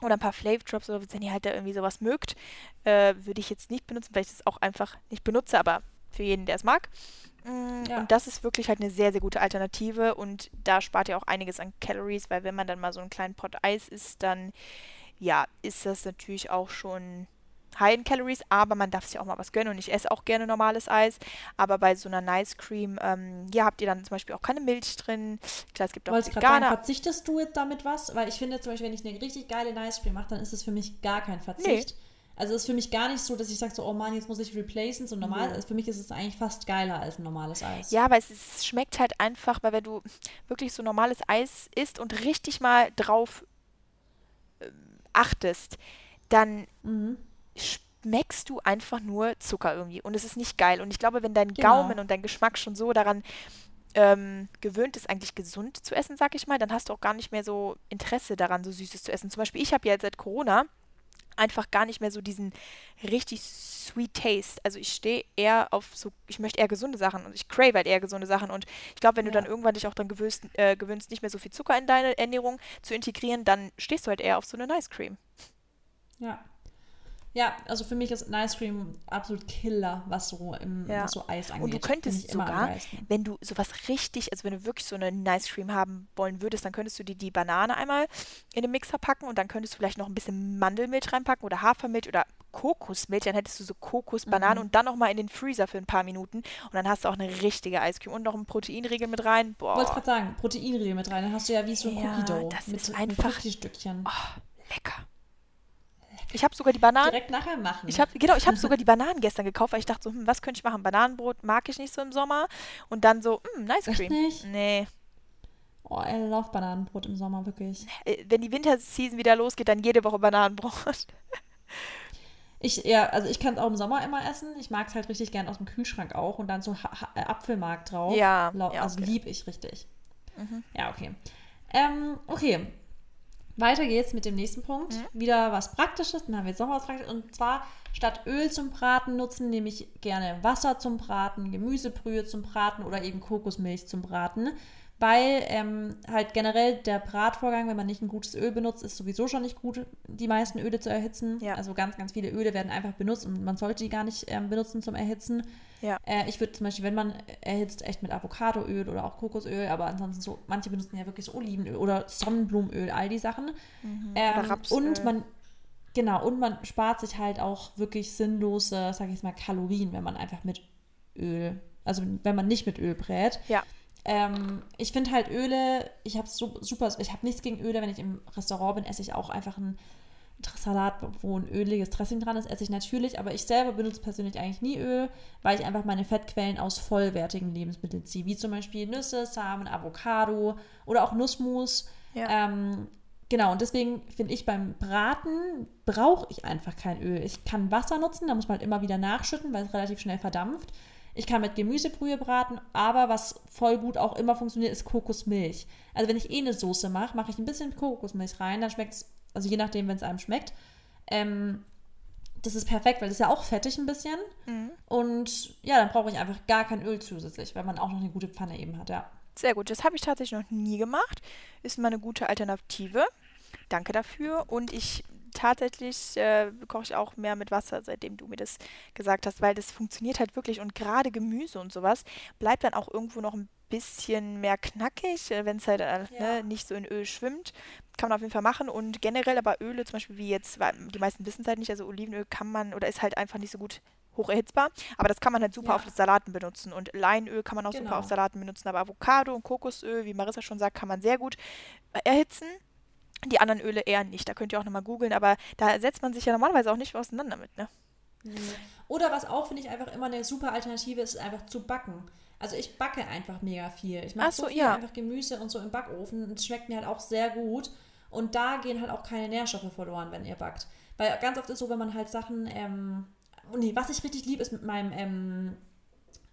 oder ein paar Flavor Drops oder wenn ihr halt da irgendwie sowas mögt, äh, würde ich jetzt nicht benutzen, weil ich das auch einfach nicht benutze, aber für jeden, der es mag. Mm, Ja. Und das ist wirklich halt eine sehr, sehr gute Alternative und da spart ihr auch einiges an Calories, weil wenn man dann mal so einen kleinen Pot Eis isst, dann ja, ist das natürlich auch schon high in Calories, aber man darf sich auch mal was gönnen und ich esse auch gerne normales Eis, aber bei so einer Nice Cream, ähm, ja, habt ihr dann zum Beispiel auch keine Milch drin. Klar, es gibt auch Wollte sagen, vegane. verzichtest du jetzt damit was? Weil ich finde zum Beispiel, wenn ich eine richtig geile Nice Cream mache, dann ist es für mich gar kein Verzicht. Also es ist für mich gar nicht so, dass ich sage so, oh Mann, jetzt muss ich replacen. So normal, Nö. also für mich ist es eigentlich fast geiler als ein normales Eis. Ja, aber es, es schmeckt halt einfach, weil wenn du wirklich so normales Eis isst und richtig mal drauf ähm, achtest, dann Mhm. Schmeckst du einfach nur Zucker irgendwie und es ist nicht geil. Und ich glaube, wenn dein Genau. Gaumen und dein Geschmack schon so daran ähm, gewöhnt ist, eigentlich gesund zu essen, sag ich mal, dann hast du auch gar nicht mehr so Interesse daran, so Süßes zu essen. Zum Beispiel, ich habe ja jetzt seit Corona einfach gar nicht mehr so diesen richtig sweet Taste. Also ich stehe eher auf so, ich möchte eher gesunde Sachen und ich crave halt eher gesunde Sachen. Und ich glaube, wenn du Ja. dann irgendwann dich auch dann gewöhnst, äh, gewöhnst, nicht mehr so viel Zucker in deine Ernährung zu integrieren, dann stehst du halt eher auf so eine Nice Cream. Ja. Ja, also für mich ist Nice Cream absolut Killer, was so, im, Ja. was so Eis angeht. Und du könntest sogar, wenn du sowas richtig, also wenn du wirklich so eine Nice Cream haben wollen würdest, dann könntest du dir die Banane einmal in den Mixer packen und dann könntest du vielleicht noch ein bisschen Mandelmilch reinpacken oder Hafermilch oder Kokosmilch, dann hättest du so Kokosbananen Mhm. und dann nochmal in den Freezer für ein paar Minuten und dann hast du auch eine richtige Eiscreme und noch einen Proteinriegel mit rein. Ich wollte Boah, gerade sagen, Proteinriegel mit rein. Dann hast du ja wie so ein Ja, Cookie Dough. das mit, ist mit einfach- Cookie-Stückchen. lecker. Ich habe sogar die Bananen Direkt nachher machen. Ich habe genau, ich habe <laughs> sogar die Bananen gestern gekauft, weil ich dachte so, hm, was könnte ich machen? Bananenbrot mag ich nicht so im Sommer und dann so, hm, Nice Echt Cream. nicht? Nee, Oh, I love Bananenbrot im Sommer, wirklich. Äh, wenn die Winterseason wieder losgeht, dann jede Woche Bananenbrot. <laughs> Ich, ja, also ich kann es auch im Sommer immer essen. Ich mag es halt richtig gern aus dem Kühlschrank auch und dann so ha ha äh, Apfelmark drauf. Ja, ja, Also okay. lieb ich richtig. Mhm. Ja, okay. Ähm, okay. Weiter geht's mit dem nächsten Punkt. Mhm. Wieder was Praktisches. Dann haben wir jetzt noch was Praktisches. Und zwar statt Öl zum Braten nutzen nehme ich gerne Wasser zum Braten, Gemüsebrühe zum Braten oder eben Kokosmilch zum Braten. Weil ähm, halt generell der Bratvorgang, wenn man nicht ein gutes Öl benutzt, ist sowieso schon nicht gut, die meisten Öle zu erhitzen. Ja. Also ganz, ganz viele Öle werden einfach benutzt und man sollte die gar nicht ähm, benutzen zum Erhitzen. Ja. Äh, ich würde zum Beispiel, wenn man erhitzt, echt mit Avocadoöl oder auch Kokosöl, aber ansonsten so, manche benutzen ja wirklich so Olivenöl oder Sonnenblumenöl, all die Sachen. Mhm. Ähm, Oder Rapsöl. und man, genau, und man spart sich halt auch wirklich sinnlose, sag ich jetzt mal, Kalorien, wenn man einfach mit Öl, also wenn man nicht mit Öl brät. Ja. Ähm, ich finde halt Öle, ich habe so, super, ich habe nichts gegen Öle, wenn ich im Restaurant bin, esse ich auch einfach einen Salat, wo ein öliges Dressing dran ist, esse ich natürlich, aber ich selber benutze persönlich eigentlich nie Öl, weil ich einfach meine Fettquellen aus vollwertigen Lebensmitteln ziehe, wie zum Beispiel Nüsse, Samen, Avocado oder auch Nussmus. Ja. Ähm, genau, und deswegen finde ich beim Braten brauche ich einfach kein Öl. Ich kann Wasser nutzen, da muss man halt immer wieder nachschütten, weil es relativ schnell verdampft. Ich kann mit Gemüsebrühe braten, aber was voll gut auch immer funktioniert, ist Kokosmilch. Also wenn ich eh eine Soße mache, mache ich ein bisschen Kokosmilch rein, dann schmeckt es, also je nachdem, wenn es einem schmeckt. Ähm, das ist perfekt, weil das ist ja auch fettig ein bisschen. Mhm. Und ja, dann brauche ich einfach gar kein Öl zusätzlich, weil man auch noch eine gute Pfanne eben hat, ja. Sehr gut, das habe ich tatsächlich noch nie gemacht. Ist mal eine gute Alternative. Danke dafür. Und ich tatsächlich äh, koche ich auch mehr mit Wasser, seitdem du mir das gesagt hast, weil das funktioniert halt wirklich. Und gerade Gemüse und sowas bleibt dann auch irgendwo noch ein bisschen mehr knackig, wenn es halt äh, Ja. ne, nicht so in Öl schwimmt. Kann man auf jeden Fall machen. Und generell aber Öle, zum Beispiel wie jetzt, weil die meisten wissen es halt nicht, also Olivenöl kann man oder ist halt einfach nicht so gut hoch erhitzbar. Aber das kann man halt super Ja. auf Salaten benutzen. Und Leinöl kann man auch super Genau. auf Salaten benutzen. Aber Avocado und Kokosöl, wie Marissa schon sagt, kann man sehr gut äh, erhitzen. Die anderen Öle eher nicht. Da könnt ihr auch nochmal googeln. Aber da setzt man sich ja normalerweise auch nicht auseinander mit, ne? Oder was auch, finde ich, einfach immer eine super Alternative ist, ist einfach zu backen. Also ich backe einfach mega viel. Ich mache Ach so, so viel ja. einfach Gemüse und so im Backofen und es schmeckt mir halt auch sehr gut. Und da gehen halt auch keine Nährstoffe verloren, wenn ihr backt. Weil ganz oft ist so, wenn man halt Sachen, ähm, oh nee, was ich richtig liebe, ist mit meinem, ähm,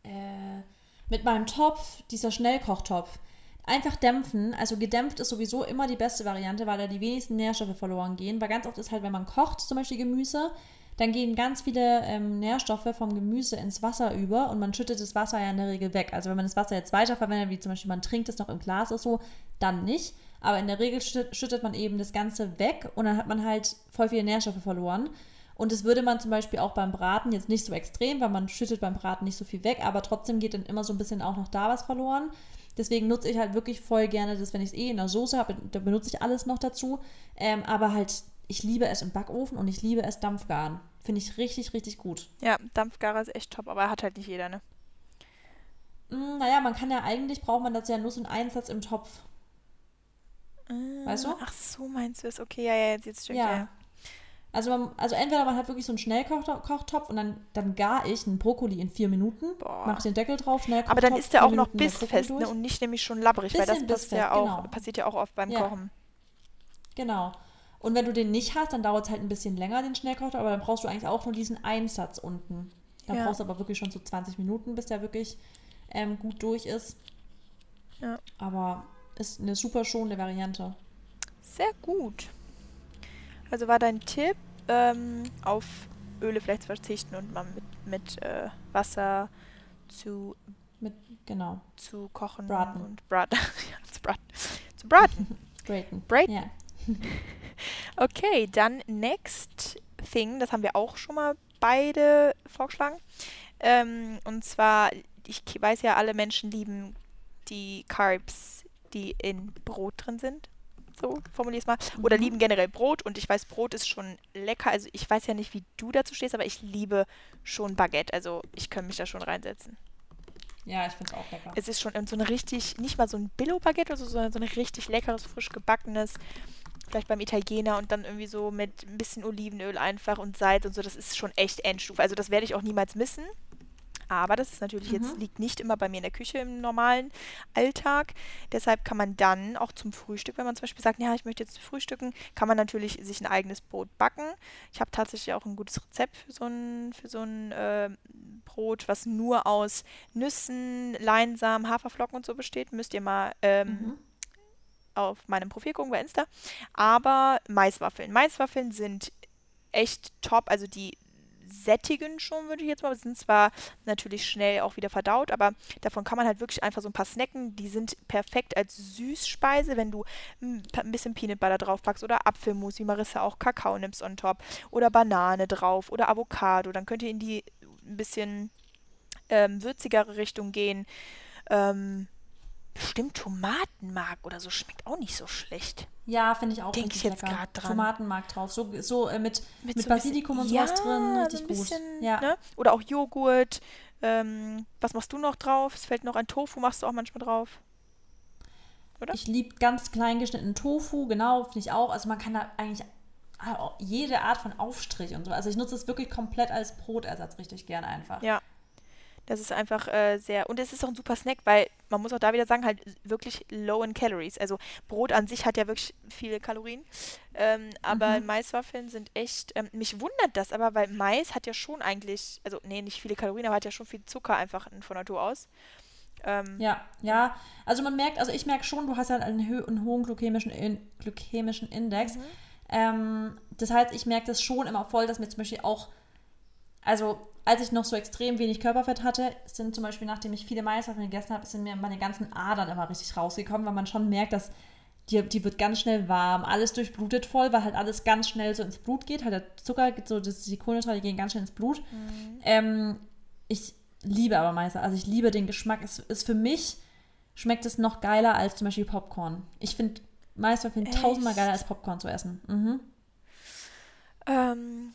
äh, mit meinem Topf, dieser Schnellkochtopf. Einfach dämpfen. Also gedämpft ist sowieso immer die beste Variante, weil da die wenigsten Nährstoffe verloren gehen. Weil ganz oft ist halt, wenn man kocht, zum Beispiel Gemüse, dann gehen ganz viele ähm, Nährstoffe vom Gemüse ins Wasser über und man schüttet das Wasser ja in der Regel weg. Also wenn man das Wasser jetzt weiterverwendet, wie zum Beispiel man trinkt es noch im Glas oder so, dann nicht. Aber in der Regel schüttet, schüttet man eben das Ganze weg und dann hat man halt voll viele Nährstoffe verloren. Und das würde man zum Beispiel auch beim Braten jetzt nicht so extrem, weil man schüttet beim Braten nicht so viel weg, aber trotzdem geht dann immer so ein bisschen auch noch da was verloren. Deswegen nutze ich halt wirklich voll gerne das, wenn ich es eh in der Soße habe, da benutze ich alles noch dazu. Ähm, aber halt, ich liebe es im Backofen und ich liebe es Dampfgaren. Finde ich richtig, richtig gut. Ja, Dampfgarer ist echt top, aber hat halt nicht jeder, ne? Mm, naja, man kann ja eigentlich, braucht man das ja nur so einen Einsatz im Topf. Äh, Weißt du? Ach so, meinst du es? Okay, ja, ja, jetzt, jetzt check, Ja. ja. Also, man, also entweder man hat wirklich so einen Schnellkochtopf und dann, dann gar ich einen Brokkoli in vier Minuten, mache den Deckel drauf, schnell Aber dann ist der auch noch bissfest ne? Und nicht nämlich schon labbrig, weil das passt ja auch, genau. passiert ja auch oft beim Ja. Kochen. Genau. Und wenn du den nicht hast, dann dauert es halt ein bisschen länger, den Schnellkochtopf, aber dann brauchst du eigentlich auch nur diesen Einsatz unten. Dann Ja. brauchst du aber wirklich schon so 20 Minuten, bis der wirklich ähm, gut durch ist. Ja. Aber ist eine super schonende Variante. Sehr gut. Also war dein Tipp, ähm, auf Öle vielleicht zu verzichten und mal mit, mit äh, Wasser zu, Mit, genau. zu kochen Braten. und braten. <laughs> ja, zu braten. Zu braten. <laughs> Braten. Braten. Ja. <laughs> Okay, dann next thing, das haben wir auch schon mal beide vorgeschlagen. Ähm, und zwar, ich weiß ja, alle Menschen lieben die Carbs, die in Brot drin sind. So, formulier es mal. Oder Mhm. lieben generell Brot. Und ich weiß, Brot ist schon lecker. Also ich weiß ja nicht, wie du dazu stehst, aber ich liebe schon Baguette. Also ich kann mich da schon reinsetzen. Ja, ich finde es auch lecker. Es ist schon so eine richtig, nicht mal so ein Billo-Baguette oder so, sondern so ein richtig leckeres, frisch gebackenes. Vielleicht beim Italiener und dann irgendwie so mit ein bisschen Olivenöl einfach und Salz und so. Das ist schon echt Endstufe. Also das werde ich auch niemals missen. Aber das ist natürlich jetzt, Mhm. liegt nicht immer bei mir in der Küche im normalen Alltag. Deshalb kann man dann auch zum Frühstück, wenn man zum Beispiel sagt, ja, ich möchte jetzt frühstücken, kann man natürlich sich ein eigenes Brot backen. Ich habe tatsächlich auch ein gutes Rezept für so ein, für so ein äh, Brot, was nur aus Nüssen, Leinsamen, Haferflocken und so besteht. Müsst ihr mal ähm, Mhm. auf meinem Profil gucken bei Insta. Aber Maiswaffeln. Maiswaffeln sind echt top. Also die sättigen schon, würde ich jetzt mal. Sind zwar natürlich schnell auch wieder verdaut, aber davon kann man halt wirklich einfach so ein paar snacken. Die sind perfekt als Süßspeise, wenn du ein bisschen Peanut Butter draufpackst oder Apfelmus, wie Marissa auch Kakao nimmst on top oder Banane drauf oder Avocado. Dann könnt ihr in die ein bisschen ähm, würzigere Richtung gehen. Ähm, bestimmt Tomatenmark oder so schmeckt auch nicht so schlecht. Ja, finde ich auch Denk ich jetzt grad dran. Tomatenmark drauf. So, so äh, mit, mit, so ein bisschen- Basilikum und sowas drin. Ja, Richtig so ein gut. bisschen, Ja. ne? Oder auch Joghurt. Ähm, was machst du noch drauf? Es fällt noch ein Tofu, machst du auch manchmal drauf. oder? Ich liebe ganz klein geschnittenen Tofu, genau, finde ich auch. Also man kann da eigentlich ah, jede Art von Aufstrich und so. Also ich nutze es wirklich komplett als Brotersatz richtig gern einfach. Ja. Das ist einfach äh, sehr. Und es ist auch ein super Snack, weil man muss auch da wieder sagen, halt wirklich low in calories. Also Brot an sich hat ja wirklich viele Kalorien. Ähm, aber Mhm. Maiswaffeln sind echt. Ähm, mich wundert das aber, weil Mais hat ja schon eigentlich. Also, nee, nicht viele Kalorien, aber hat ja schon viel Zucker einfach von Natur aus. Ähm, Ja, ja. Also man merkt, also ich merke schon, du hast ja einen, hö einen hohen glykämischen, in glykämischen Index. Mhm. Ähm, das heißt, ich merke das schon immer voll, dass mir zum Beispiel auch, also als ich noch so extrem wenig Körperfett hatte, sind zum Beispiel, nachdem ich viele Maiswaffeln gegessen habe, sind mir meine ganzen Adern immer richtig rausgekommen, weil man schon merkt, dass die, die wird ganz schnell warm, alles durchblutet voll, weil halt alles ganz schnell so ins Blut geht. Halt der Zucker, so das, die Kohlenhydrate gehen ganz schnell ins Blut. Mhm. Ähm, ich liebe aber Mais, also ich liebe den Geschmack. Es ist für mich schmeckt es noch geiler als zum Beispiel Popcorn. Ich finde Echt? tausendmal geiler als Popcorn zu essen. Mhm. ähm,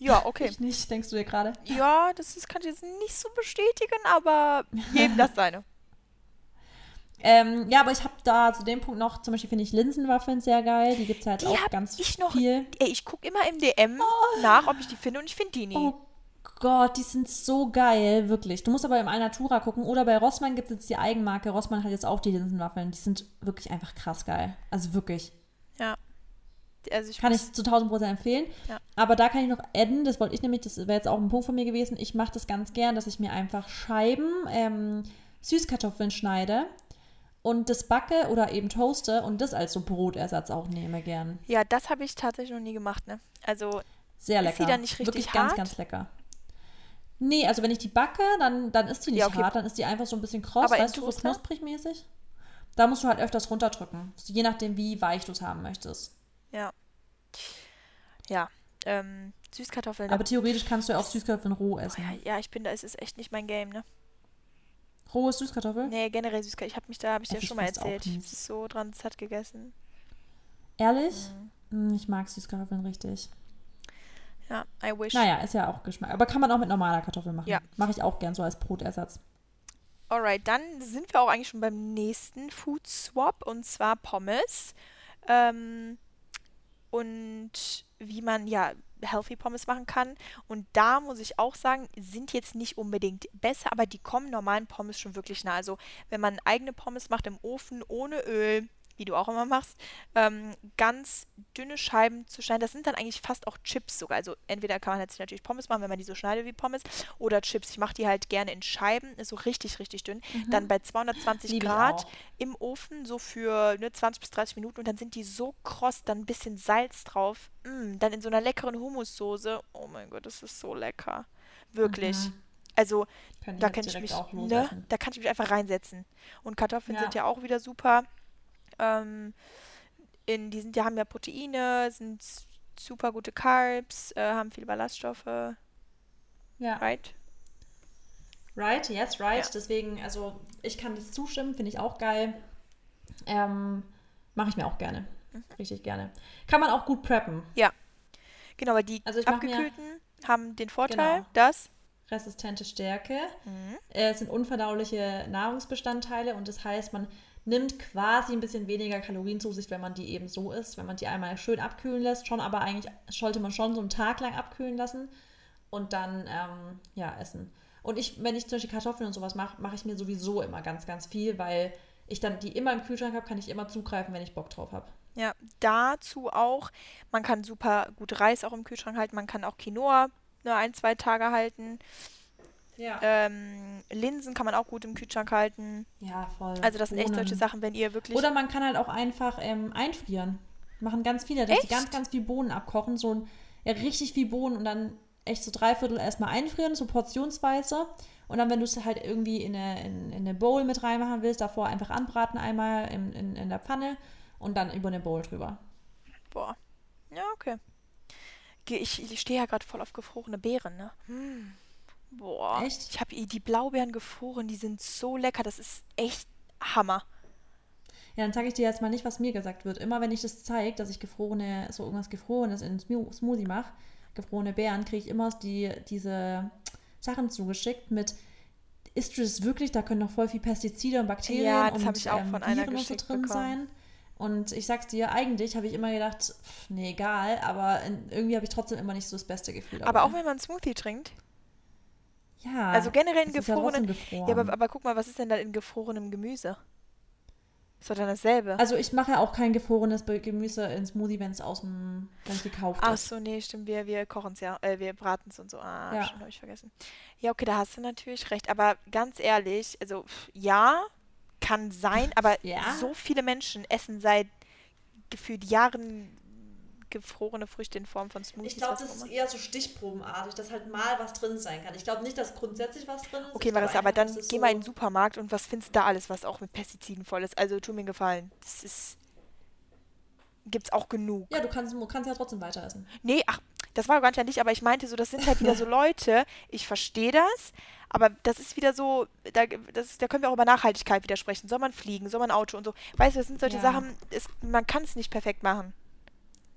ja, okay. Ich nicht, denkst du dir gerade? Ja, das ist, kann ich jetzt nicht so bestätigen, aber jedem das seine. <laughs> Ähm, ja, aber ich habe da zu dem Punkt noch, zum Beispiel finde ich Linsenwaffeln sehr geil. Die gibt es halt Die auch ganz ich noch- viel. Ey, ich gucke immer im DM nach, ob ich die finde und ich finde die nie. Oh Gott, die sind so geil, wirklich. Du musst aber im Alnatura gucken oder bei Rossmann gibt es jetzt die Eigenmarke. Rossmann hat jetzt auch die Linsenwaffeln. Die sind wirklich einfach krass geil. Also wirklich. Ja. Also ich Kann ich zu 1000 Prozent empfehlen. Ja. Aber da kann ich noch adden, das wollte ich nämlich, das wäre jetzt auch ein Punkt von mir gewesen. Ich mache das ganz gern, dass ich mir einfach Scheiben ähm, Süßkartoffeln schneide und das backe oder eben toaste und das als so Brotersatz auch nehme gern. ja, das habe ich tatsächlich noch nie gemacht, ne? Also, Sehr Ist lecker. sie dann nicht richtig Wirklich ganz, hart? ganz lecker. Nee, also wenn ich die backe, dann, dann ist die nicht Ja, okay. hart, dann ist die einfach so ein bisschen kross, weißt du, so knusprig mäßig. Da musst du halt öfters runterdrücken, je nachdem, wie weich du es haben möchtest. Ja. Ja. Ähm, Süßkartoffeln. Aber theoretisch kannst du ja auch Süßkartoffeln roh oh, essen. ja, ja, ich bin da, es ist echt nicht mein Game, ne? Rohe Süßkartoffel? Nee, generell Süßkartoffeln. Ich habe mich da, habe ich dir ich schon mal erzählt. nicht. So dran satt gegessen. Ehrlich? Mhm. Hm, Ich mag Süßkartoffeln richtig. Ja, I wish. Naja, ist ja auch Geschmack. Aber kann man auch mit normaler Kartoffel machen. Ja. Mache ich auch gern so als Brotersatz. Alright, dann sind wir auch eigentlich schon beim nächsten Food Swap und zwar Pommes. Ähm, und wie man ja Healthy Pommes machen kann. Und da muss ich auch sagen, sind jetzt nicht unbedingt besser, aber die kommen normalen Pommes schon wirklich nah. Also wenn man eigene Pommes macht im Ofen ohne Öl, wie du auch immer machst, ähm, ganz dünne Scheiben zu schneiden. Das sind dann eigentlich fast auch Chips sogar. Also entweder kann man jetzt natürlich Pommes machen, wenn man die so schneidet wie Pommes, oder Chips. Ich mache die halt gerne in Scheiben, ist so richtig, richtig dünn. Dann bei 220 Liebe Grad im Ofen, so für ne, 20 bis 30 Minuten und dann sind die so kross, dann ein bisschen Salz drauf. Mm, dann in so einer leckeren Hummussoße. Oh mein Gott, das ist so lecker. Wirklich. Mhm. Also Kann da kann ich mich, ne, da kann ich mich einfach reinsetzen. Und Kartoffeln Ja. sind ja auch wieder super. Ähm, in, die sind, die haben ja Proteine, sind super gute Carbs, äh, haben viele Ballaststoffe, Ja. right? Right, yes, right. Ja. Deswegen, also ich kann das zustimmen, finde ich auch geil. Ähm, Mache ich mir auch gerne. Mhm. Richtig gerne. Kann man auch gut preppen. Genau, weil die Also abgekühlten haben den Vorteil, Genau. dass Resistente Stärke. Mhm. Äh, Es sind unverdauliche Nahrungsbestandteile und das heißt, man nimmt quasi ein bisschen weniger Kalorien zu sich, wenn man die eben so isst, wenn man die einmal schön abkühlen lässt. Schon, aber eigentlich sollte man schon so einen Tag lang abkühlen lassen und dann ähm, ja essen. Und ich, wenn ich zum Beispiel Kartoffeln und sowas mache, mache ich mir sowieso immer ganz, ganz viel, weil ich dann die immer im Kühlschrank habe, kann ich immer zugreifen, wenn ich Bock drauf habe. Ja, dazu auch, man kann super gut Reis auch im Kühlschrank halten, man kann auch Quinoa nur ein, zwei Tage halten. Ja. Ähm, Linsen kann man auch gut im Kühlschrank halten. ja, voll. Also das sind echt solche. Sachen, wenn ihr wirklich... Oder man kann halt auch einfach ähm, einfrieren. Machen ganz viele, dass sie Echt? ganz, ganz viel Bohnen abkochen. So ein, ja, richtig viel Bohnen und dann echt so drei Viertel erstmal einfrieren, so portionsweise. Und dann, wenn du es halt irgendwie in eine, in, in eine Bowl mit reinmachen willst, davor einfach anbraten einmal in, in, in der Pfanne und dann über eine Bowl drüber. Boah. Ja, okay. Ich, ich stehe ja gerade voll auf gefrorene Beeren, ne? Hm. Boah. Echt? Ich habe die Blaubeeren gefroren, die sind so lecker, das ist echt Hammer. Ja, dann sage ich dir jetzt mal nicht, was mir gesagt wird. Immer wenn ich das zeige, dass ich gefrorene, so irgendwas Gefrorenes in einen Smoothie mache, gefrorene Beeren, kriege ich immer die, diese Sachen zugeschickt mit, isst du das wirklich? Da können noch voll viel Pestizide und Bakterien Ja, das und hab ich auch von einer Viren und so geschickt drin bekommen. sein. Und ich sag's dir, eigentlich habe ich immer gedacht, pff, nee, egal, aber irgendwie habe ich trotzdem immer nicht so das beste Gefühl Aber dabei. auch wenn man Smoothie trinkt. Ja, Also generell in ist ja gefrorenen. gefroren. Ja, aber, aber guck mal, was ist denn da in gefrorenem Gemüse? Ist doch dann dasselbe. also ich mache ja auch kein gefrorenes Gemüse in Smoothie, wenn es aus dem, wenn es gekauft Ach so, nee, stimmt, wir, wir kochen es ja, äh, wir braten es und so. Ah, Ja. habe ich vergessen. Ja, okay, da hast du natürlich recht. Aber ganz ehrlich, also ja, kann sein, aber Ja. so viele Menschen essen seit gefühlt Jahren gefrorene Früchte in Form von Smoothies. Ich glaube, das ist eher so stichprobenartig, dass halt mal was drin sein kann. Ich glaube nicht, dass grundsätzlich was drin ist. Okay, Marissa, aber dann es geh so- mal in den Supermarkt und was findest du da alles, was auch mit Pestiziden voll ist? Also tu mir einen Gefallen. Das ist. Gibt's auch genug. Ja, du kannst, du kannst ja trotzdem weiter essen. Nee, ach, das war gar nicht aber ich meinte so, das sind halt wieder so <laughs> Leute, ich verstehe das, aber das ist wieder so, da, das, da können wir auch über Nachhaltigkeit wieder sprechen. Soll man fliegen, soll man Auto und so. Weißt du, das sind solche Ja. Sachen, es, man kann es nicht perfekt machen.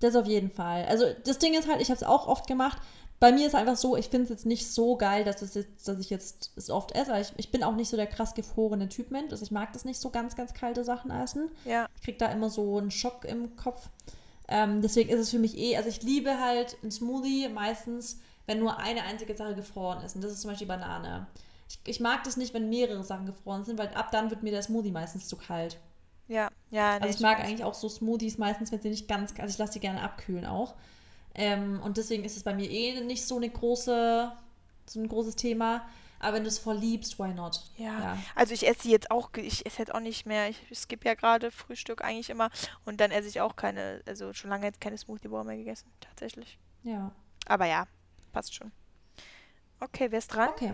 Das auf jeden Fall. Also das Ding ist halt, ich habe es auch oft gemacht. Bei mir ist einfach so, ich finde es jetzt nicht so geil, dass, es jetzt, dass ich jetzt es oft esse. Ich, ich bin auch nicht so der krass gefrorene Typ Mensch. Also ich mag das nicht so ganz, ganz kalte Sachen essen. Ja, Ich kriege da immer so einen Schock im Kopf. Ähm, deswegen ist es für mich eh, also ich liebe halt einen Smoothie meistens, wenn nur eine einzige Sache gefroren ist. Und das ist zum Beispiel Banane. Ich, ich mag das nicht, wenn mehrere Sachen gefroren sind, weil ab dann wird mir der Smoothie meistens zu kalt. Ja, ja. nee, Also ich mag eigentlich auch so Smoothies meistens, wenn sie nicht ganz, also ich lasse die gerne abkühlen auch. Ähm, und deswegen ist es bei mir eh nicht so eine große, so ein großes Thema. Aber wenn du es voll liebst, why not? Ja. Ja. Also ich esse jetzt auch, ich esse jetzt auch nicht mehr, ich skippe ja gerade Frühstück eigentlich immer und dann esse ich auch keine, also schon lange jetzt keine Smoothie Bowl mehr gegessen, tatsächlich. Ja. Aber ja, passt schon. Okay, wer ist dran? Okay.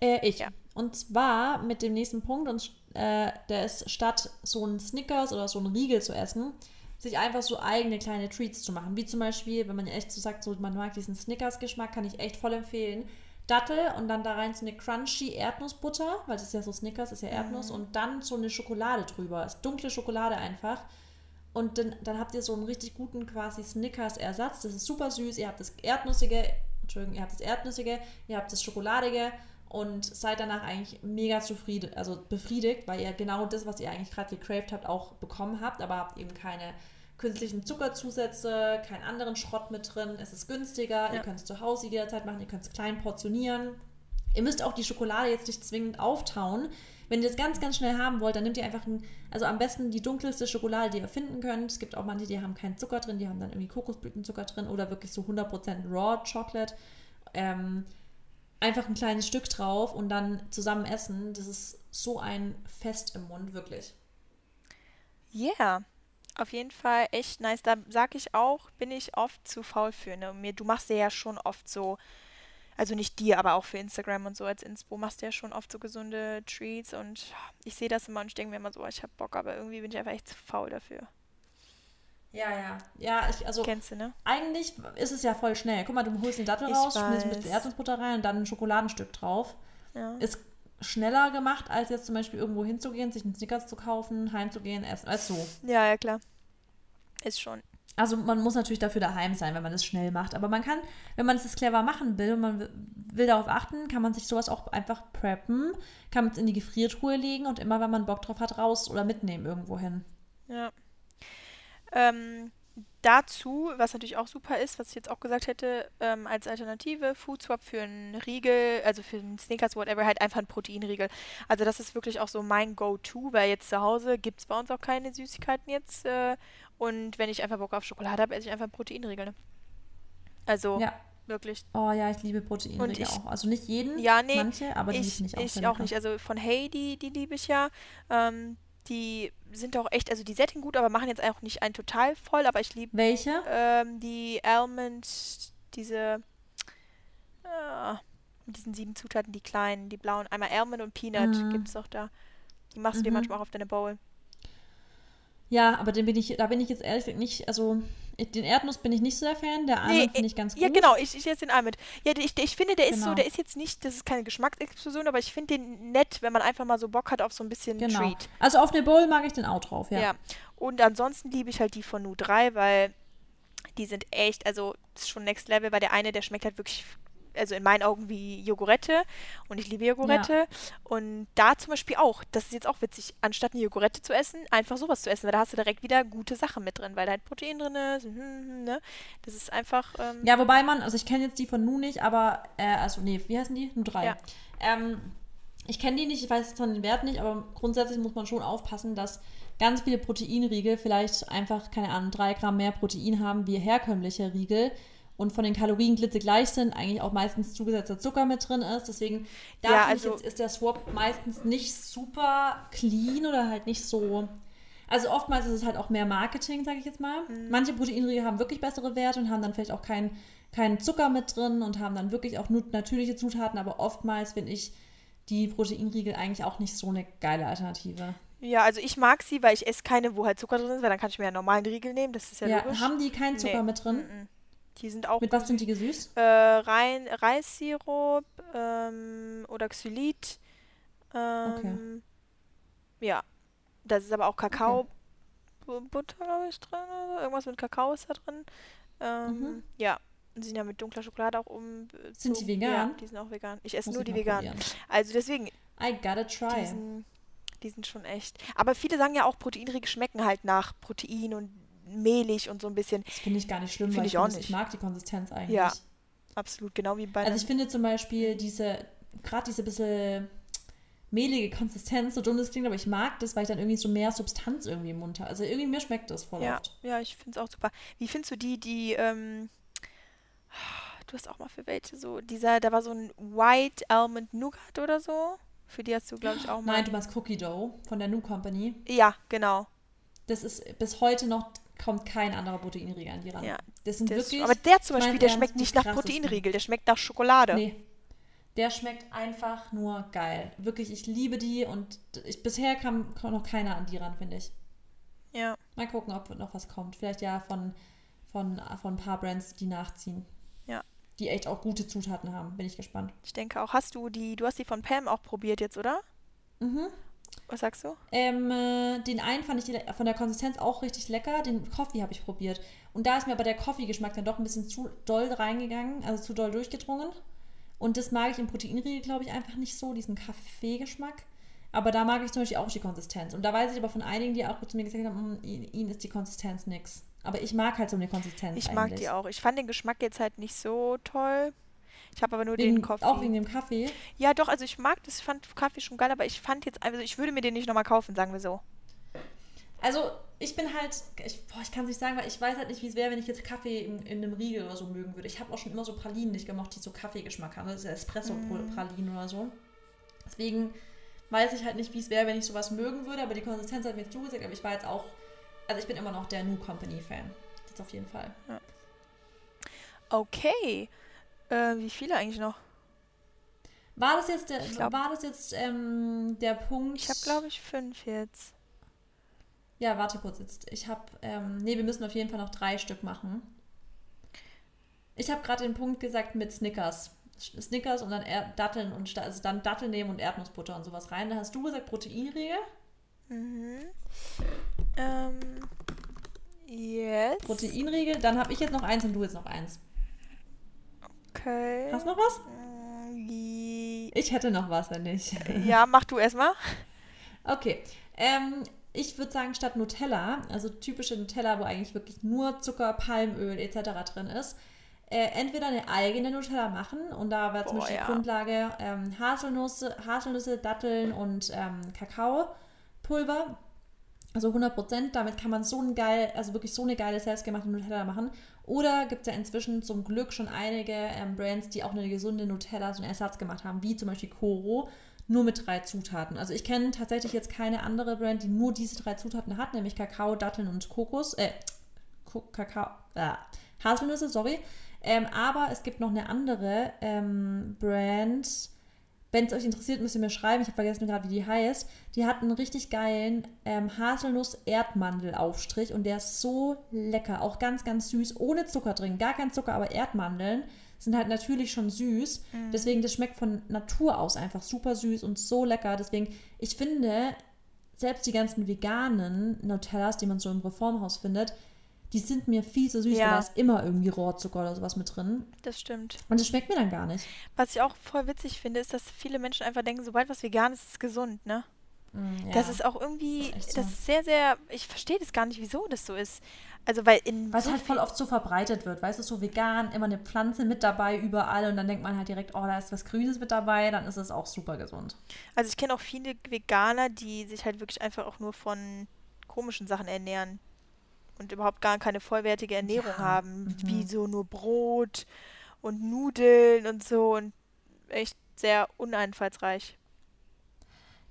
Äh, ich. Ja. Und zwar mit dem nächsten Punkt, und äh, der ist statt so ein Snickers oder so ein Riegel zu essen, sich einfach so eigene kleine Treats zu machen. Wie zum Beispiel, wenn man echt so sagt, so man mag diesen Snickers-Geschmack, kann ich echt voll empfehlen. Dattel und dann da rein so eine crunchy Erdnussbutter, weil das ist ja so Snickers, ist ja Erdnuss, mhm. und dann so eine Schokolade drüber. Ist dunkle Schokolade einfach. Und dann, dann habt ihr so einen richtig guten quasi Snickers-Ersatz. Das ist super süß. Ihr habt das Erdnussige, Entschuldigung, ihr habt das Erdnussige, ihr habt das Schokoladige und seid danach eigentlich mega zufrieden, also befriedigt, weil ihr genau das, was ihr eigentlich gerade gecraved habt, auch bekommen habt, aber habt eben keine künstlichen Zuckerzusätze, keinen anderen Schrott mit drin. Es ist günstiger, ja. ihr könnt es zu Hause jederzeit machen, ihr könnt es klein portionieren. Ihr müsst auch die Schokolade jetzt nicht zwingend auftauen. Wenn ihr das ganz, ganz schnell haben wollt, dann nehmt ihr einfach, ein, also am besten die dunkelste Schokolade, die ihr finden könnt. Es gibt auch manche, die haben keinen Zucker drin, die haben dann irgendwie Kokosblütenzucker drin oder wirklich so 100% Raw Chocolate. Ähm, einfach ein kleines Stück drauf und dann zusammen essen. Das ist so ein Fest im Mund, wirklich. Ja, yeah auf jeden Fall echt nice. Da sag ich auch, bin ich oft zu faul für. Ne? Mir, du machst ja schon oft so, also nicht dir, aber auch für Instagram und so als Inspo machst du ja schon oft so gesunde Treats und ich sehe das immer und ich denke mir immer so, ich habe Bock, aber irgendwie bin ich einfach echt zu faul dafür. Ja, ja. Ja, ich, also. Kennst du, ne? Eigentlich ist es ja voll schnell. Guck mal, du holst den Dattel ich raus, schmierst ein bisschen Erdnussbutter rein und dann ein Schokoladenstück drauf. Ja. Ist schneller gemacht, als jetzt zum Beispiel irgendwo hinzugehen, sich einen Snickers zu kaufen, heimzugehen, essen. Also so. Ja, ja, klar. Ist schon. Also man muss natürlich dafür daheim sein, wenn man das schnell macht. Aber man kann, wenn man es clever machen will und man will darauf achten, kann man sich sowas auch einfach preppen, kann es in die Gefriertruhe legen und immer, wenn man Bock drauf hat, raus oder mitnehmen irgendwo hin. Ja. Ähm, dazu, was natürlich auch super ist, was ich jetzt auch gesagt hätte, ähm, als Alternative, Food Swap für einen Riegel, also für einen Snickers, whatever, halt einfach ein Proteinriegel. Also das ist wirklich auch so mein Go-To, weil jetzt zu Hause gibt es bei uns auch keine Süßigkeiten jetzt. Äh, und wenn ich einfach Bock auf Schokolade habe, esse ich einfach einen Proteinriegel. Ne? Also ja. wirklich. Oh ja, ich liebe Proteinriegel ich, auch. Also nicht jeden, ja, nee, manche, aber die ich, ich auch. Ich auch nicht. Also von Hey, die, die liebe ich ja. Ähm, die sind auch echt, also die Setting gut, aber machen jetzt auch nicht einen total voll, aber ich liebe. Welche? Ähm, die Almond, diese. Äh, mit diesen sieben Zutaten, die kleinen, die blauen. Einmal Almond und Peanut mhm. gibt es doch da. Die machst du dir mhm. manchmal auch auf deine Bowl. Ja, aber den bin ich, da bin ich jetzt ehrlich nicht, also den Erdnuss bin ich nicht so der Fan, der Almond nee, finde ich ganz gut. Ja, genau, ich, ich esse den Almond. Ja, ich, ich finde, der ist genau. so, der ist jetzt nicht, das ist keine Geschmacksexplosion, aber ich finde den nett, wenn man einfach mal so Bock hat auf so ein bisschen genau. Treat. Also auf eine Bowl mag ich den auch drauf, ja. Ja, und ansonsten liebe ich halt die von Nu3, weil die sind echt, also das ist schon Next Level, weil der eine, der schmeckt halt wirklich also in meinen Augen wie Jogurette und ich liebe Jogurette. Ja. Und da zum Beispiel auch, das ist jetzt auch witzig, anstatt eine Jogurette zu essen, einfach sowas zu essen, weil da hast du direkt wieder gute Sachen mit drin, weil da halt Protein drin ist. Hm, hm, ne? Das ist einfach. Ähm ja, wobei man, also ich kenne jetzt die von Nu nicht, aber, äh, also nee, wie heißen die? Nu 3. Ja. Ähm, ich kenne die nicht, ich weiß jetzt von den Werten nicht, aber grundsätzlich muss man schon aufpassen, dass ganz viele Proteinriegel vielleicht einfach, keine Ahnung, drei Gramm mehr Protein haben wie herkömmliche Riegel und von den Kalorien gleich sind, eigentlich auch meistens zugesetzter Zucker mit drin ist. Deswegen da ja, also jetzt, ist der Swap meistens nicht super clean oder halt nicht so. Also oftmals ist es halt auch mehr Marketing, sage ich jetzt mal. Mhm. Manche Proteinriegel haben wirklich bessere Werte und haben dann vielleicht auch keinen kein Zucker mit drin und haben dann wirklich auch nur natürliche Zutaten, aber oftmals finde ich die Proteinriegel eigentlich auch nicht so eine geile Alternative. Ja, also ich mag sie, weil ich esse keine, wo halt Zucker drin ist, weil dann kann ich mir ja einen normalen Riegel nehmen, das ist ja, ja logisch. Haben die keinen Zucker nee. mit drin? Mhm. Die sind auch. Mit was sind die gesüßt? Äh, Rein, Reissirup ähm, oder Xylit. Ähm, okay. Ja. Das ist aber auch Kakao. Okay. Butter, glaube ich, drin. Irgendwas mit Kakao ist da drin. Ähm, mhm. Ja. Die sind ja mit dunkler Schokolade auch um. Sind die vegan? Ja, die sind auch vegan. Ich esse Muss nur die veganen. Also deswegen. I gotta try. Die sind, die sind schon echt. Aber viele sagen ja auch, Proteinriegel schmecken halt nach Protein und mehlig und so ein bisschen. Das finde ich gar nicht schlimm, weil ich, auch nicht. ich mag die Konsistenz eigentlich. Ja, absolut, genau wie bei. Also ich finde zum Beispiel diese, gerade diese bisschen mehlige Konsistenz, so dumm das klingt, aber ich mag das, weil ich dann irgendwie so mehr Substanz irgendwie im Mund habe. Also irgendwie mir schmeckt das voll ja, oft. Ja, ich finde es auch super. Wie findest du die, die, ähm, du hast auch mal für welche so, dieser, da war so ein White Almond Nougat oder so. Für die hast du, glaube ich, auch mal. Nein, du meinst Cookie Dough von der Nu Company. Ja, genau. Das ist bis heute noch kommt kein anderer Proteinriegel an die ran. Ja, das sind wirklich. aber der zum Beispiel, der schmeckt nicht nach Proteinriegel, der schmeckt nach Schokolade. Nee. Der schmeckt einfach nur geil. Wirklich, ich liebe die und ich, bisher kam, kam noch keiner an die ran, finde ich. Ja. Mal gucken, ob noch was kommt. Vielleicht ja von, von, von ein paar Brands, die nachziehen. Ja. Die echt auch gute Zutaten haben. Bin ich gespannt. Ich denke auch. Hast du die, du hast die von Pam auch probiert jetzt, oder? Mhm. Was sagst du? Ähm, äh, den einen fand ich von der Konsistenz auch richtig lecker. Den Coffee habe ich probiert. Und da ist mir aber der Coffee-Geschmack dann doch ein bisschen zu doll reingegangen, also zu doll durchgedrungen. Und das mag ich im Proteinriegel, glaube ich, einfach nicht so, diesen Kaffeegeschmack. Aber da mag ich zum Beispiel auch die Konsistenz. Und da weiß ich aber von einigen, die auch zu mir gesagt haben, "Mm, ihnen ist die Konsistenz nix. Aber ich mag halt so eine Konsistenz Ich eigentlich. mag die auch. Ich fand den Geschmack jetzt halt nicht so toll. Ich habe aber nur Wegen, den Coffee. Auch wegen dem Kaffee. Ja, doch, also ich mag das, ich fand Kaffee schon geil, aber ich fand jetzt, also ich würde mir den nicht nochmal kaufen, sagen wir so. Also, ich bin halt, ich, boah, ich kann es nicht sagen, weil ich weiß halt nicht, wie es wäre, wenn ich jetzt Kaffee in, in einem Riegel oder so mögen würde. Ich habe auch schon immer so Pralinen nicht gemocht, die so Kaffeegeschmack haben. Das ist ja Espresso-Pralinen oder so. Deswegen weiß ich halt nicht, wie es wäre, wenn ich sowas mögen würde, aber die Konsistenz hat mir zugesagt, aber ich war jetzt auch, also ich bin immer noch der New Company-Fan. Das auf jeden Fall. Okay. Äh, wie viele eigentlich noch? War das jetzt der, glaub- war das jetzt ähm, der Punkt? Ich habe, glaube ich, fünf jetzt. Ja, warte kurz jetzt. Ich habe, ähm, nee, wir müssen auf jeden Fall noch drei Stück machen. Ich habe gerade den Punkt gesagt mit Snickers. Snickers und dann er Datteln und also dann Datteln nehmen und Erdnussbutter und sowas rein. Da hast du gesagt Proteinriegel. Mhm. Ähm. Jetzt. Proteinriegel. Dann habe ich jetzt noch eins und du jetzt noch eins. Okay. Hast du noch was? Die- Ich hätte noch was, wenn nicht. Ja, mach du erstmal. Okay. Ähm, ich würde sagen, statt Nutella, also typische Nutella, wo eigentlich wirklich nur Zucker, Palmöl etc. drin ist, äh, entweder eine eigene Nutella machen und da war zum Beispiel ja. Grundlage ähm, Haselnüsse, Haselnüsse, Datteln und ähm, Kakaopulver. Also 100%, damit kann man so ein geil, also wirklich so eine geile selbstgemachte Nutella machen. Oder gibt es ja inzwischen zum Glück schon einige ähm, Brands, die auch eine gesunde Nutella, so einen Ersatz gemacht haben, wie zum Beispiel Koro, nur mit drei Zutaten. Also ich kenne tatsächlich jetzt keine andere Brand, die nur diese drei Zutaten hat, nämlich Kakao, Datteln und Kokos, äh, Kakao, äh, Haselnüsse, sorry. Ähm, aber es gibt noch eine andere ähm, Brand, wenn es euch interessiert, müsst ihr mir schreiben. Ich habe vergessen gerade, wie die heißt. Die hat einen richtig geilen ähm, Haselnuss-Erdmandel-Aufstrich und der ist so lecker. Auch ganz, ganz süß. Ohne Zucker drin. Gar kein Zucker, aber Erdmandeln sind halt natürlich schon süß. Deswegen, das schmeckt von Natur aus einfach super süß und so lecker. Deswegen, ich finde, selbst die ganzen veganen Nutellas, die man so im Reformhaus findet, die sind mir viel zu süß, Ja. weil da ist immer irgendwie Rohrzucker oder sowas mit drin. Das stimmt. Und das schmeckt mir dann gar nicht. Was ich auch voll witzig finde, ist, dass viele Menschen einfach denken, sobald was vegan ist, ist es gesund, ne? Mm, Das ja. ist auch irgendwie, Das ist so. das ist sehr, sehr, ich verstehe das gar nicht, wieso das so ist. Also, weil in Weil es so halt voll oft so verbreitet wird, weißt du, so vegan, immer eine Pflanze mit dabei überall und dann denkt man halt direkt, oh, da ist was Grünes mit dabei, dann ist es auch super gesund. Also ich kenne auch viele Veganer, die sich halt wirklich einfach auch nur von komischen Sachen ernähren und überhaupt gar keine vollwertige Ernährung Ja, haben, mhm. wie so nur Brot und Nudeln und so und echt sehr uneinfallsreich.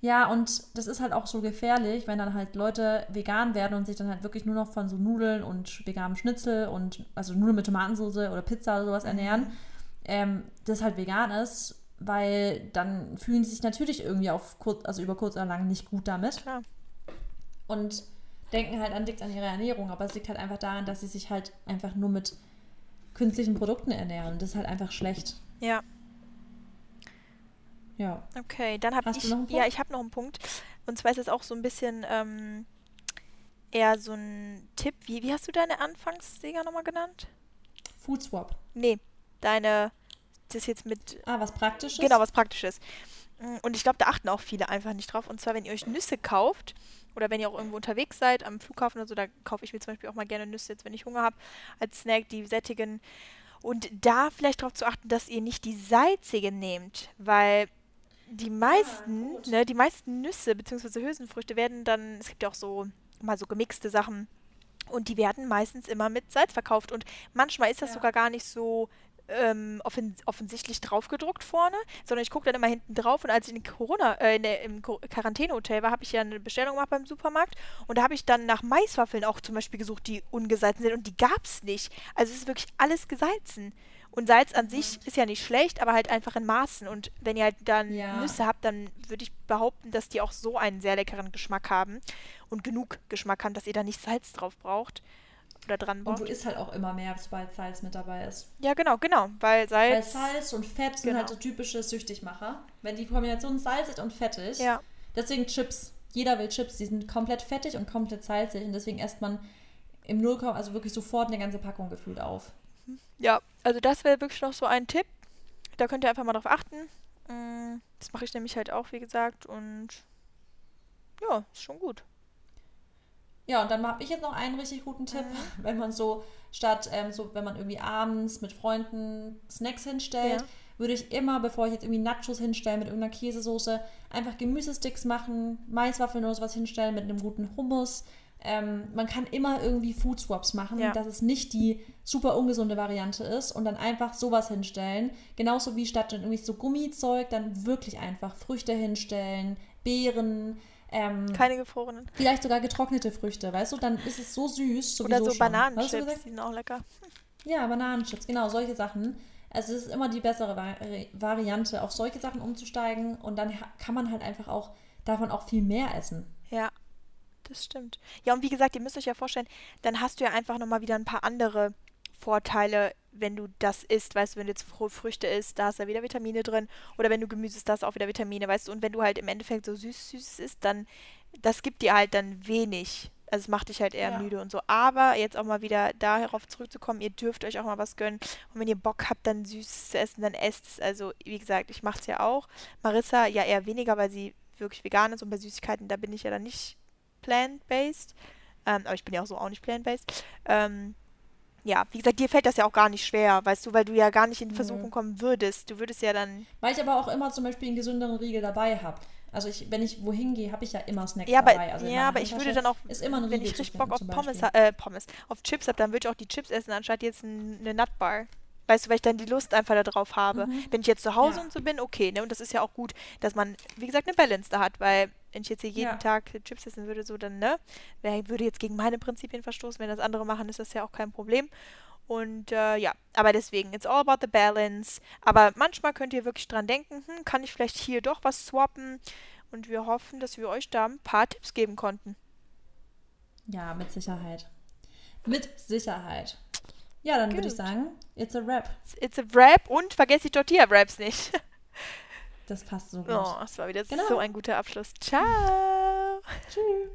Ja, und das ist halt auch so gefährlich, wenn dann halt Leute vegan werden und sich dann halt wirklich nur noch von so Nudeln und veganem Schnitzel und also Nudeln mit Tomatensauce oder Pizza oder sowas ernähren, ähm, das halt vegan ist, weil dann fühlen sie sich natürlich irgendwie auf kurz, also über kurz oder lang nicht gut damit. Klar. und denken halt an liegt an ihrer Ernährung, aber es liegt halt einfach daran, dass sie sich halt einfach nur mit künstlichen Produkten ernähren. Das ist halt einfach schlecht. Ja, Ja. okay. Dann habe ich, du noch einen ja, Punkt? ich habe noch einen Punkt. Und zwar ist es auch so ein bisschen ähm, eher so ein Tipp. Wie, wie hast du deine Anfangsdinger nochmal genannt? Food Swap. Nee, deine, das jetzt mit Ah, was Praktisches? Genau, was Praktisches. Und ich glaube, da achten auch viele einfach nicht drauf. Und zwar, wenn ihr euch Nüsse kauft oder wenn ihr auch irgendwo unterwegs seid, am Flughafen oder so, da kaufe ich mir zum Beispiel auch mal gerne Nüsse, jetzt wenn ich Hunger habe, als Snack, die sättigen. Und da vielleicht darauf zu achten, dass ihr nicht die salzigen nehmt, weil die meisten, gut. ne, die meisten Nüsse bzw. Hülsenfrüchte werden dann, es gibt ja auch so mal so gemixte Sachen und die werden meistens immer mit Salz verkauft und manchmal ist das Ja. sogar gar nicht so ähm, offen, offensichtlich draufgedruckt vorne, sondern ich gucke dann immer hinten drauf und als ich in Corona, äh, in der, im Qu- Quarantänehotel war, habe ich ja eine Bestellung gemacht beim Supermarkt und da habe ich dann nach Maiswaffeln auch zum Beispiel gesucht, die ungesalzen sind und die gab es nicht. Also es ist wirklich alles gesalzen. Und Salz an sich ist ja nicht schlecht, aber halt einfach in Maßen. Und wenn ihr halt dann Ja. Nüsse habt, dann würde ich behaupten, dass die auch so einen sehr leckeren Geschmack haben und genug Geschmack haben, dass ihr da nicht Salz drauf braucht oder dran Und braucht. du isst halt auch immer mehr, sobald Salz mit dabei ist. Ja, genau, genau, weil Weil Salz. Salz und Fett sind Genau. halt so typische Süchtigmacher. Wenn die Kombination salzig und fettig. Ja, Deswegen Chips. Jeder will Chips. Die sind komplett fettig und komplett salzig. Und deswegen esst man im Nullkorn, also wirklich sofort eine ganze Packung gefühlt auf. ja, also das wäre wirklich noch so ein Tipp. Da könnt ihr einfach mal drauf achten. Mm, Das mache ich nämlich halt auch, wie gesagt. Und ja, ist schon gut. Ja, und dann habe ich jetzt noch einen richtig guten Tipp. Mhm. <laughs> Wenn man so statt, ähm, so wenn man irgendwie abends mit Freunden Snacks hinstellt, Ja. würde ich immer, bevor ich jetzt irgendwie Nachos hinstelle mit irgendeiner Käsesoße, einfach Gemüsesticks machen, Maiswaffeln oder sowas hinstellen mit einem guten Hummus. Ähm, man kann immer irgendwie Food Swaps machen, Ja. dass es nicht die super ungesunde Variante ist und dann einfach sowas hinstellen. Genauso wie statt dann irgendwie so Gummizeug, dann wirklich einfach Früchte hinstellen, Beeren, ähm, Keine gefrorenen. vielleicht sogar getrocknete Früchte, weißt du? Dann ist es so süß. Oder so schon. Weißt du, Bananenchips, die sind auch lecker. Ja, Bananenchips, genau, solche Sachen. Also es ist immer die bessere Vari Variante, auf solche Sachen umzusteigen und dann kann man halt einfach auch davon auch viel mehr essen. Ja, das stimmt. Ja, und wie gesagt, ihr müsst euch ja vorstellen, dann hast du ja einfach nochmal wieder ein paar andere Vorteile, wenn du das isst. Weißt du, wenn du jetzt Fr Früchte isst, da hast du ja wieder Vitamine drin. Oder wenn du Gemüse isst, da hast du auch wieder Vitamine, weißt du. Und wenn du halt im Endeffekt so süß, süßes isst, dann, das gibt dir halt dann wenig. Also es macht dich halt eher Ja. müde und so. Aber jetzt auch mal wieder darauf zurückzukommen, ihr dürft euch auch mal was gönnen. Und wenn ihr Bock habt, dann Süßes zu essen, dann esst es. Also, wie gesagt, ich mache es ja auch. Marissa ja eher weniger, weil sie wirklich vegan ist und bei Süßigkeiten, da bin ich ja dann nicht plant-based. Ähm, aber ich bin ja auch so auch nicht plant-based. Ähm, ja, wie gesagt, dir fällt das ja auch gar nicht schwer, weißt du, weil du ja gar nicht in. Versuchung kommen würdest. Du würdest ja dann. Weil ich aber auch immer zum Beispiel einen gesünderen Riegel dabei habe. Also ich, wenn ich wohin gehe, habe ich ja immer Snacks Ja, aber, dabei. Also ja, aber ich würde dann auch, ist immer ein wenn ich richtig Bock auf Pommes, äh, Pommes, auf Chips habe, dann würde ich auch die Chips essen, anstatt jetzt ein, eine Nutbar. Weißt du, weil ich dann die Lust einfach darauf habe. Mhm. Wenn ich jetzt zu Hause Ja. und so bin, okay, ne? Und das ist ja auch gut, dass man, wie gesagt, eine Balance da hat, weil wenn ich jetzt hier jeden Ja. Tag Chips essen würde, so dann, ne? Wer würde jetzt gegen meine Prinzipien verstoßen. Wenn das andere machen, ist das ja auch kein Problem. Und äh, ja, aber deswegen, it's all about the balance. Aber manchmal könnt ihr wirklich dran denken, hm, kann ich vielleicht hier doch was swappen? Und wir hoffen, dass wir euch da ein paar Tipps geben konnten. Ja, mit Sicherheit. Mit Sicherheit. Ja, dann würde ich sagen, it's a wrap. It's, it's a Wrap und vergesst die Tortilla-Wraps nicht. <laughs> Das passt so gut. Oh, das war wieder Genau. so ein guter Abschluss. Ciao! Tschüss.